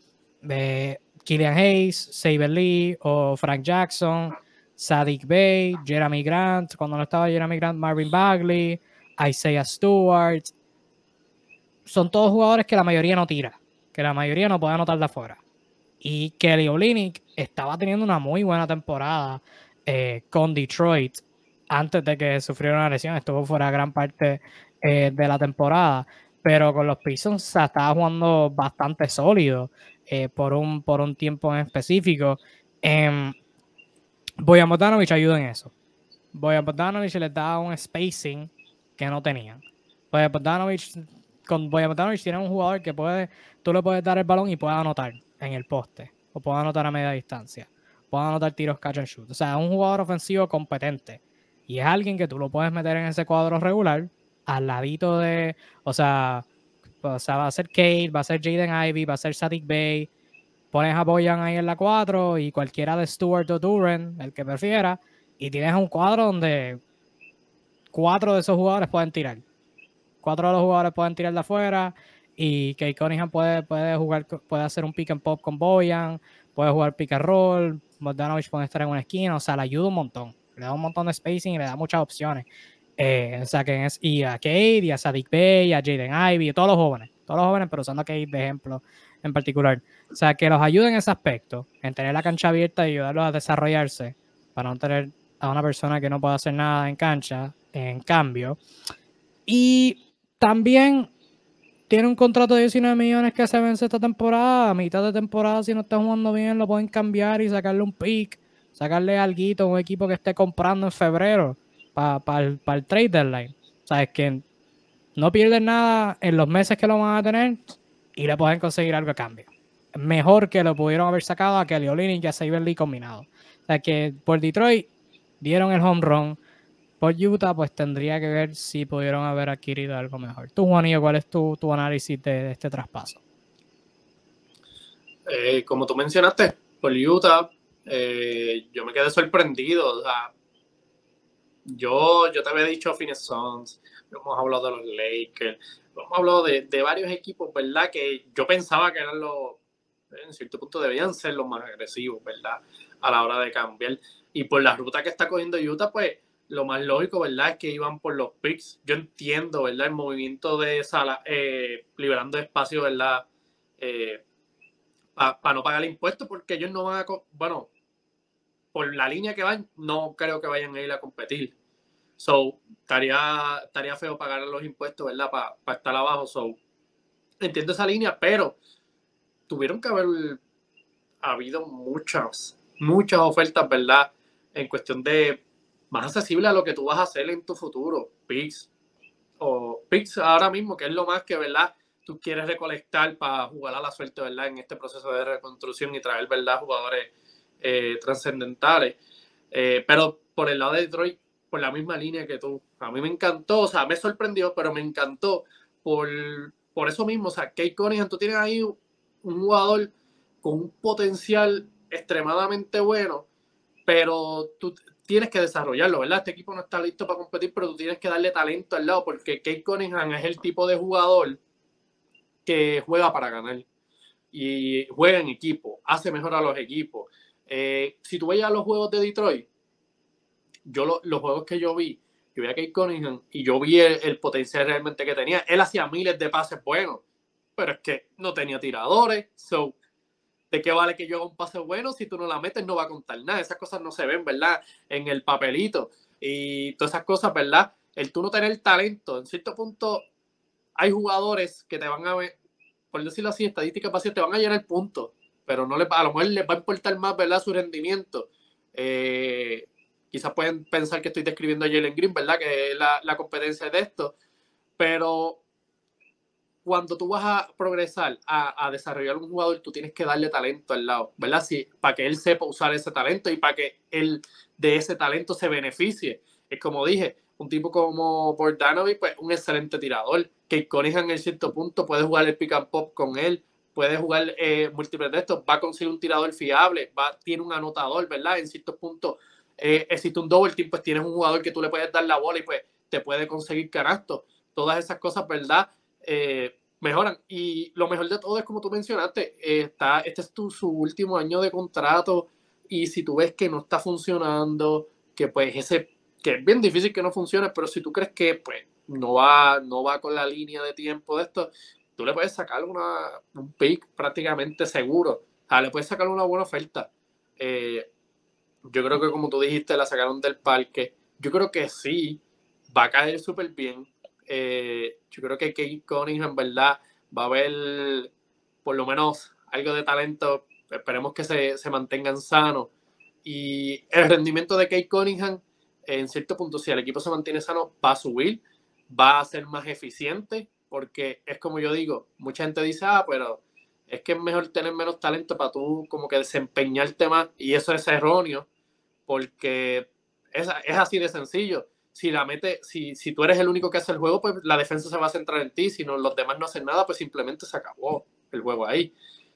eh, Killian Hayes, Saber Lee o Frank Jackson, Sadik Bay, Jeremy Grant, cuando no estaba Jeremy Grant, Marvin Bagley, Isaiah Stewart. Son todos jugadores que la mayoría no tira, que la mayoría no puede anotar de afuera. Y Kelly Olynyk estaba teniendo una muy buena temporada eh, con Detroit antes de que sufriera una lesión. Estuvo fuera gran parte eh, de la temporada, pero con los Pistons se estaba jugando bastante sólido eh, por, un, por un tiempo en específico. Boyan Bogdanovic ayuda en eso. Boyan Bogdanovic les da un spacing que no tenían. Boyan Bogdanovic, con Boyan Bogdanovic tiene un jugador que puede, tú le puedes dar el balón y puede anotar en el poste o puede anotar a media distancia pueda anotar tiros catch and shoot. O sea, un jugador ofensivo competente. Y es alguien que tú lo puedes meter en ese cuadro regular, al ladito de. O sea, o sea va a ser Kate, va a ser Jaden Ivy, va a ser Sadik Bay. Pones a Boyan ahí en la 4 y cualquiera de Stewart o Duran, el que prefiera. Y tienes un cuadro donde cuatro de esos jugadores pueden tirar. Cuatro de los jugadores pueden tirar de afuera. Y Kate Cunningham puede, puede jugar, puede hacer un pick and pop con Boyan, puede jugar pick and roll, Bogdanovich puede estar en una esquina, o sea, le ayuda un montón. Le da un montón de spacing y le da muchas opciones. Eh, o sea, que es, y a Cade, y a Sadik Bey, a Jaden Ivy, a todos los jóvenes, todos los jóvenes, pero usando a Cade de ejemplo en particular. O sea, que los ayude en ese aspecto, en tener la cancha abierta y ayudarlos a desarrollarse, para no tener a una persona que no pueda hacer nada en cancha, en cambio. Y también tiene un contrato de 19 millones que se vence esta temporada. A mitad de temporada, si no está jugando bien, lo pueden cambiar y sacarle un pick, sacarle algo a un equipo que esté comprando en febrero para el, trade deadline. O sea, es que no pierden nada en los meses que lo van a tener y le pueden conseguir algo a cambio. Mejor que lo pudieron haber sacado a Kelly Olin y a Saber Lee combinado. O sea, que por Detroit dieron el home run por Utah, pues tendría que ver si pudieron haber adquirido algo mejor. Tú, Juanillo, ¿cuál es tu, análisis de, este traspaso? Eh, como tú mencionaste, por Utah, eh, yo me quedé sorprendido. O sea, yo, yo te había dicho Phoenix Suns, hemos hablado de los Lakers, hemos hablado de, de varios equipos, ¿verdad? Que yo pensaba que eran los, en cierto punto debían ser los más agresivos, ¿verdad? A la hora de cambiar. Y por la ruta que está cogiendo Utah, pues lo más lógico, ¿verdad? Es que iban por los picks. Yo entiendo, ¿verdad? El movimiento de Sala, eh, liberando espacio, ¿verdad? Eh, para no pagar el impuesto, porque ellos no van a, bueno, por la línea que van, no creo que vayan a ir a competir. So, estaría, estaría feo pagar los impuestos, ¿verdad? Para estar abajo. So, entiendo esa línea, pero tuvieron que haber habido muchas, muchas ofertas, ¿verdad? En cuestión de más accesible a lo que tú vas a hacer en tu futuro. Pix. O Pix ahora mismo, que es lo más que, ¿verdad? Tú quieres recolectar para jugar a la suerte, ¿verdad? En este proceso de reconstrucción y traer, ¿verdad? Jugadores eh, trascendentales. Eh, pero por el lado de Detroit, por la misma línea que tú. A mí me encantó, o sea, me sorprendió, pero me encantó por, por eso mismo. O sea, Kate Cunningham, tú tienes ahí un jugador con un potencial extremadamente bueno, pero tú tienes que desarrollarlo, ¿verdad? Este equipo no está listo para competir, pero tú tienes que darle talento al lado, porque Kate Cunningham es el tipo de jugador que juega para ganar y juega en equipo, hace mejor a los equipos. Eh, si tú veías los juegos de Detroit, yo los juegos que yo vi, yo vi a Kate Cunningham y yo vi el, potencial realmente que tenía. Él hacía miles de pases buenos, pero es que no tenía tiradores. So, ¿de qué vale que yo haga un pase bueno si tú no la metes? No va a contar nada. Esas cosas no se ven, ¿verdad? En el papelito. Y todas esas cosas, ¿verdad? El tú no tener talento, en cierto punto, hay jugadores que te van a ver, por decirlo así, estadísticas básicas, te van a llenar puntos, pero no le, a lo mejor les va a importar más, ¿verdad? Su rendimiento. Eh, Quizás pueden pensar que estoy describiendo a Jalen Green, ¿verdad? Que es la, competencia de esto. Pero cuando tú vas a progresar, a, desarrollar un jugador, tú tienes que darle talento al lado, ¿verdad? Sí, para que él sepa usar ese talento y para que él de ese talento se beneficie. Es como dije, un tipo como Bordanovic, pues un excelente tirador. Que Cunningham en cierto punto puede jugar el pick and pop con él, puede jugar eh, múltiples de estos, va a conseguir un tirador fiable, va, tiene un anotador, ¿verdad? En ciertos puntos eh, existe un double team, pues tienes un jugador que tú le puedes dar la bola y pues te puede conseguir canasto. Todas esas cosas, ¿verdad? Eh, mejoran. Y lo mejor de todo es, como tú mencionaste, eh, está, este es tu, su último año de contrato y si tú ves que no está funcionando, que pues ese, que es bien difícil que no funcione, pero si tú crees que pues no va, no va con la línea de tiempo de esto, tú le puedes sacar una, un pick prácticamente seguro. O sea, le puedes sacar una buena oferta. Eh, yo creo que como tú dijiste, la sacaron del parque. Yo creo que sí, va a caer súper bien. Eh, yo creo que Kate Cunningham, en verdad, va a haber por lo menos algo de talento. Esperemos que se, se mantengan sanos. Y el rendimiento de Kate Cunningham, en cierto punto, si el equipo se mantiene sano, va a subir, va a ser más eficiente, porque es como yo digo, mucha gente dice, ah, pero es que es mejor tener menos talento para tú como que desempeñarte más, y eso es erróneo, porque es, es así de sencillo. Si la mete, si, si tú eres el único que hace el juego, pues la defensa se va a centrar en ti. Si no, los demás no hacen nada, pues simplemente se acabó el juego ahí.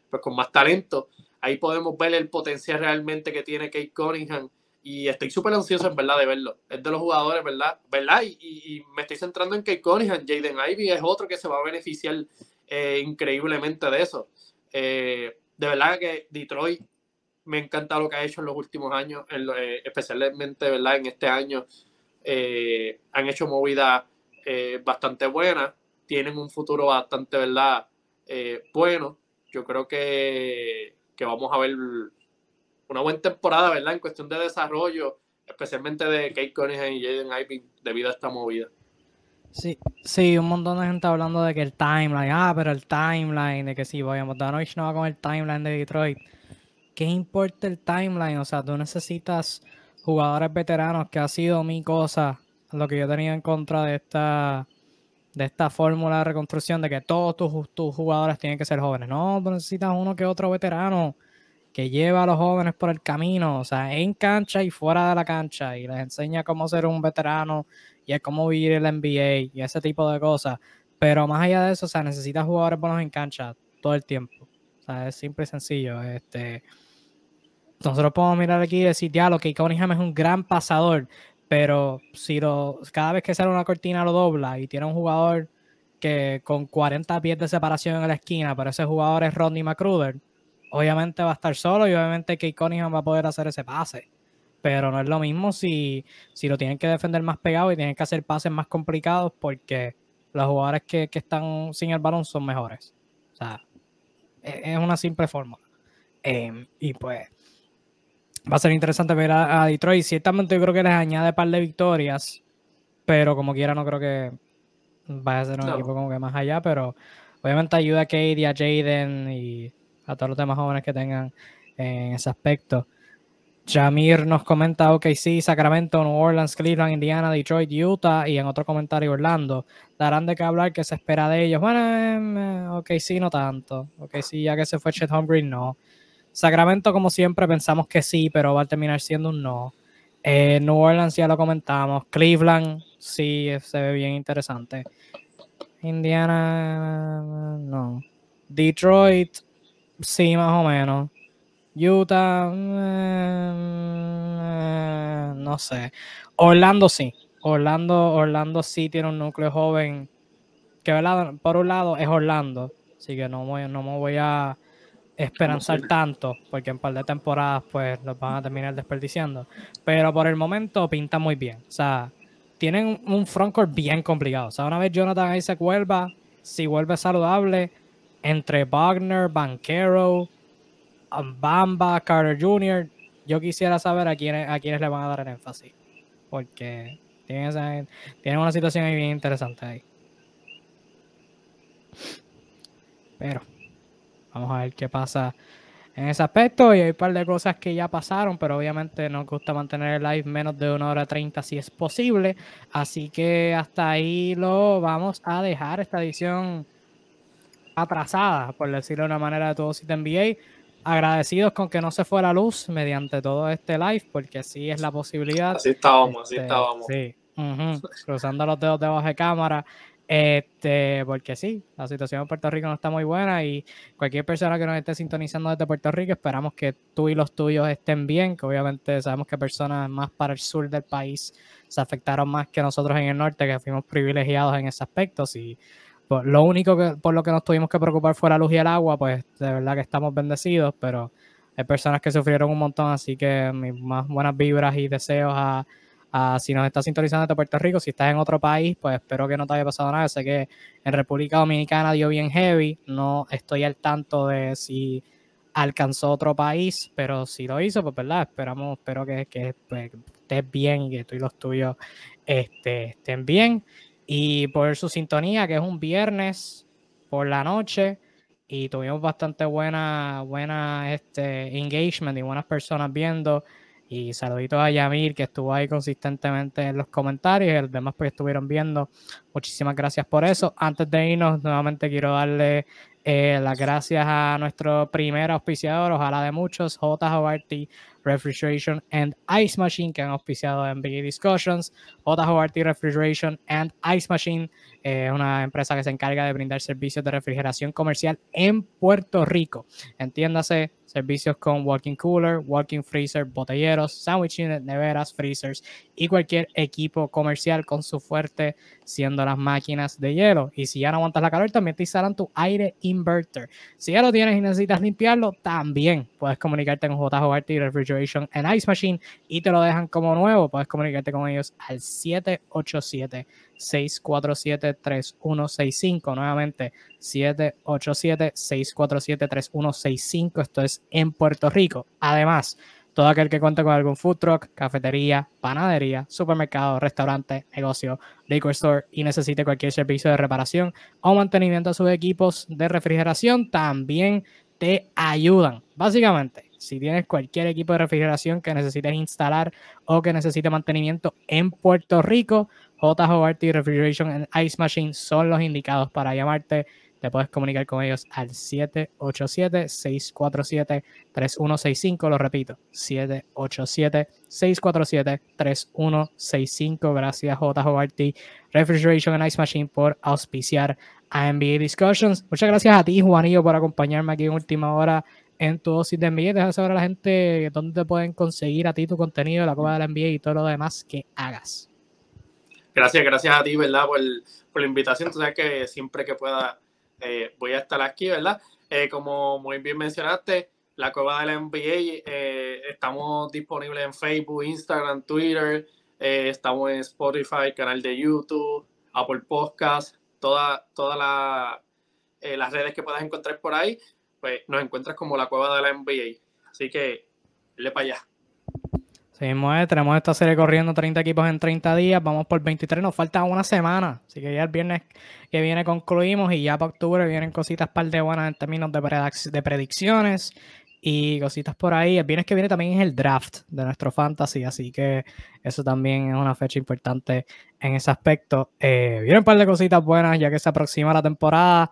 Pues con más talento, ahí podemos ver el potencial realmente que tiene Kate Cunningham. Y estoy súper ansioso en verdad de verlo. Es de los jugadores, ¿verdad? ¿Verdad? Y, me estoy centrando en Kate Cunningham. Jaden Ivy es otro que se va a beneficiar eh, increíblemente de eso. Eh, de verdad que Detroit me encanta lo que ha hecho en los últimos años, eh, especialmente ¿verdad? en este año. Eh, han hecho movidas eh, bastante buenas, tienen un futuro bastante ¿verdad? bueno. Yo creo que, que, vamos a ver una buena temporada ¿verdad? en cuestión de desarrollo, especialmente de Kate Cunningham y Jaden Ivey debido a esta movida. Sí, sí, un montón de gente hablando de que el timeline, ah, pero el timeline, de que si voy a no va con el timeline de Detroit. ¿qué importa el timeline? O sea, tú necesitas jugadores veteranos, que ha sido mi cosa, lo que yo tenía en contra de esta de esta fórmula de reconstrucción de que todos tus, tus, jugadores tienen que ser jóvenes. No, necesitas uno que otro veterano que lleva a los jóvenes por el camino, o sea, en cancha y fuera de la cancha, y les enseña cómo ser un veterano y cómo vivir el NBA y ese tipo de cosas. Pero más allá de eso, o sea, necesitas jugadores buenos en cancha todo el tiempo. O sea, es simple y sencillo. Este, nosotros podemos mirar aquí y decir, ya, lo que Cunningham es un gran pasador, pero si lo, cada vez que sale una cortina lo dobla y tiene un jugador que con 40 pies de separación en la esquina, pero ese jugador es Rodney McCruder, obviamente va a estar solo y obviamente que Cunningham va a poder hacer ese pase. Pero no es lo mismo si, si lo tienen que defender más pegado y tienen que hacer pases más complicados porque los jugadores que, están sin el balón son mejores. O sea, e, es una simple forma. Em, y pues va a ser interesante ver a, Detroit. Ciertamente yo creo que les añade un par de victorias, pero como quiera no creo que vaya a ser un equipo como que más allá, pero obviamente ayuda a Katie, a Jaden y a todos los demás jóvenes que tengan en ese aspecto. Jamir nos comenta ok, sí, Sacramento, New Orleans, Cleveland, Indiana, Detroit, Utah y en otro comentario Orlando. Darán de qué hablar, que se espera de ellos. Bueno, em, ok, sí, no tanto. Ok, sí, ya que se fue Chet Humphrey, no. Sacramento, como siempre, pensamos que sí, pero va a terminar siendo un no. Eh, New Orleans ya lo comentamos. Cleveland, sí, se ve bien interesante. Indiana, no. Detroit, Sí, más o menos. Utah, eh, no sé. Orlando sí. Orlando, Orlando sí tiene un núcleo joven que por un lado es Orlando, así que no, voy, no me voy a esperanzar tanto, porque en par de temporadas pues los van a terminar desperdiciando. Pero por el momento pinta muy bien. O sea, tienen un frontcourt bien complicado. O sea, una vez Jonathan Isaac vuelva, si vuelve saludable, entre Wagner, Banquero, Bamba, Carter Jr., yo quisiera saber a quiénes, a quiénes le van a dar el énfasis. Porque tienen, tienen una situación ahí bien interesante ahí. Pero vamos a ver qué pasa en ese aspecto. Y hay un par de cosas que ya pasaron, pero obviamente nos gusta mantener el live menos de una hora treinta si es posible. Así que hasta ahí lo vamos a dejar esta edición atrasada, por decirlo de una manera, de todo Sitio NBA. Agradecidos con que no se fue la luz mediante todo este live, porque sí es la posibilidad. Así estábamos, así este, estábamos. Sí, cruzando los dedos debajo de cámara. Este, porque sí, la situación en Puerto Rico no está muy buena y cualquier persona que nos esté sintonizando desde Puerto Rico, esperamos que tú y los tuyos estén bien, que obviamente sabemos que personas más para el sur del país se afectaron más que nosotros en el norte, que fuimos privilegiados en ese aspecto. Y pues, lo único que, por lo que nos tuvimos que preocupar fue la luz y el agua, pues de verdad que estamos bendecidos, pero hay personas que sufrieron un montón, así que mis más buenas vibras y deseos a si nos estás sintonizando desde Puerto Rico, si estás en otro país, pues espero que no te haya pasado nada. Sé que en República Dominicana dio bien heavy, no estoy al tanto de si alcanzó otro país, pero si lo hizo, pues verdad, esperamos, espero que, que pues, estés bien y que tú y los tuyos este, estén bien. Y por su sintonía, que es un viernes por la noche, y tuvimos bastante buena, buena este, engagement y buenas personas viendo. Y saluditos a Yamir, que estuvo ahí consistentemente en los comentarios, y los demás que estuvieron viendo. Muchísimas gracias por eso. Antes de irnos, nuevamente quiero darle eh, las gracias a nuestro primer auspiciador, ojalá de muchos, JJRT Refrigeration and Ice Machine, que han auspiciado en Big Discussions. JJRT Refrigeration and Ice Machine es una empresa que se encarga de brindar servicios de refrigeración comercial en Puerto Rico. Entiéndase, servicios con walking cooler, walking freezer, botelleros, sandwich neveras, freezers y cualquier equipo comercial con su fuerte siendo las máquinas de hielo. Y si ya no aguantas la calor, también te instalan tu aire inverter. Si ya lo tienes y necesitas limpiarlo, también puedes comunicarte con JJRT Refrigeration and Ice Machine y te lo dejan como nuevo. Puedes comunicarte con ellos al 787 647-3165. Nuevamente, 787-647-3165. Esto es en Puerto Rico. Además, todo aquel que cuente con algún food truck, cafetería, panadería, supermercado, restaurante, negocio, liquor store y necesite cualquier servicio de reparación o mantenimiento a sus equipos de refrigeración, también te ayudan. Básicamente, si tienes cualquier equipo de refrigeración que necesites instalar o que necesite mantenimiento en Puerto Rico, JJRT Refrigeration and Ice Machine son los indicados para llamarte. Te puedes comunicar con ellos al 787-647-3165. Lo repito, 787-647-3165. Gracias JJRT Refrigeration and Ice Machine por auspiciar a NBA Discussions. Muchas gracias a ti, Juanillo, por acompañarme aquí en última hora en tu dosis de NBA. Deja saber a la gente dónde te pueden conseguir a ti tu contenido, la Copa de la NBA y todo lo demás que hagas. Gracias, gracias a ti, ¿verdad? Por, la invitación. Tú sabes que siempre que pueda eh, voy a estar aquí, ¿verdad? Eh, como muy bien mencionaste, la cueva de la NBA, eh, estamos disponibles en Facebook, Instagram, Twitter, estamos en Spotify, canal de YouTube, Apple Podcast, todas toda las redes que puedas encontrar por ahí, pues nos encuentras como la cueva de la NBA. Así que, le para allá. Seguimos, tenemos esta serie corriendo 30 equipos en 30 días, vamos por 23, nos falta una semana, así que ya el viernes que viene concluimos y ya para octubre vienen cositas par de buenas en términos de, de predicciones y cositas por ahí. El viernes que viene también es el draft de nuestro fantasy, así que eso también es una fecha importante en ese aspecto. Eh, vienen un par de cositas buenas ya que se aproxima la temporada.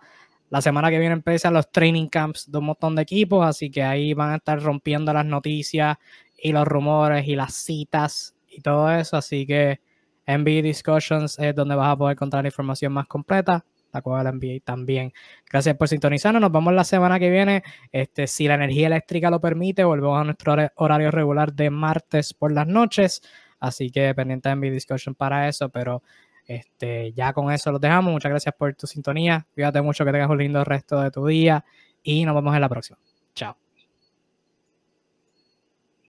La semana que viene empiezan los training camps de un montón de equipos, así que ahí van a estar rompiendo las noticias y los rumores y las citas y todo eso. Así que NBA Discussions es donde vas a poder encontrar la información más completa. la de la NBA también. Gracias por sintonizarnos. Nos vemos la semana que viene. Este, si la energía eléctrica lo permite, volvemos a nuestro horario regular de martes por las noches. Así que pendiente de mi discussion para eso, pero este, ya con eso los dejamos. Muchas gracias por tu sintonía. Cuídate mucho, que tengas un lindo resto de tu día y nos vemos en la próxima. Chao.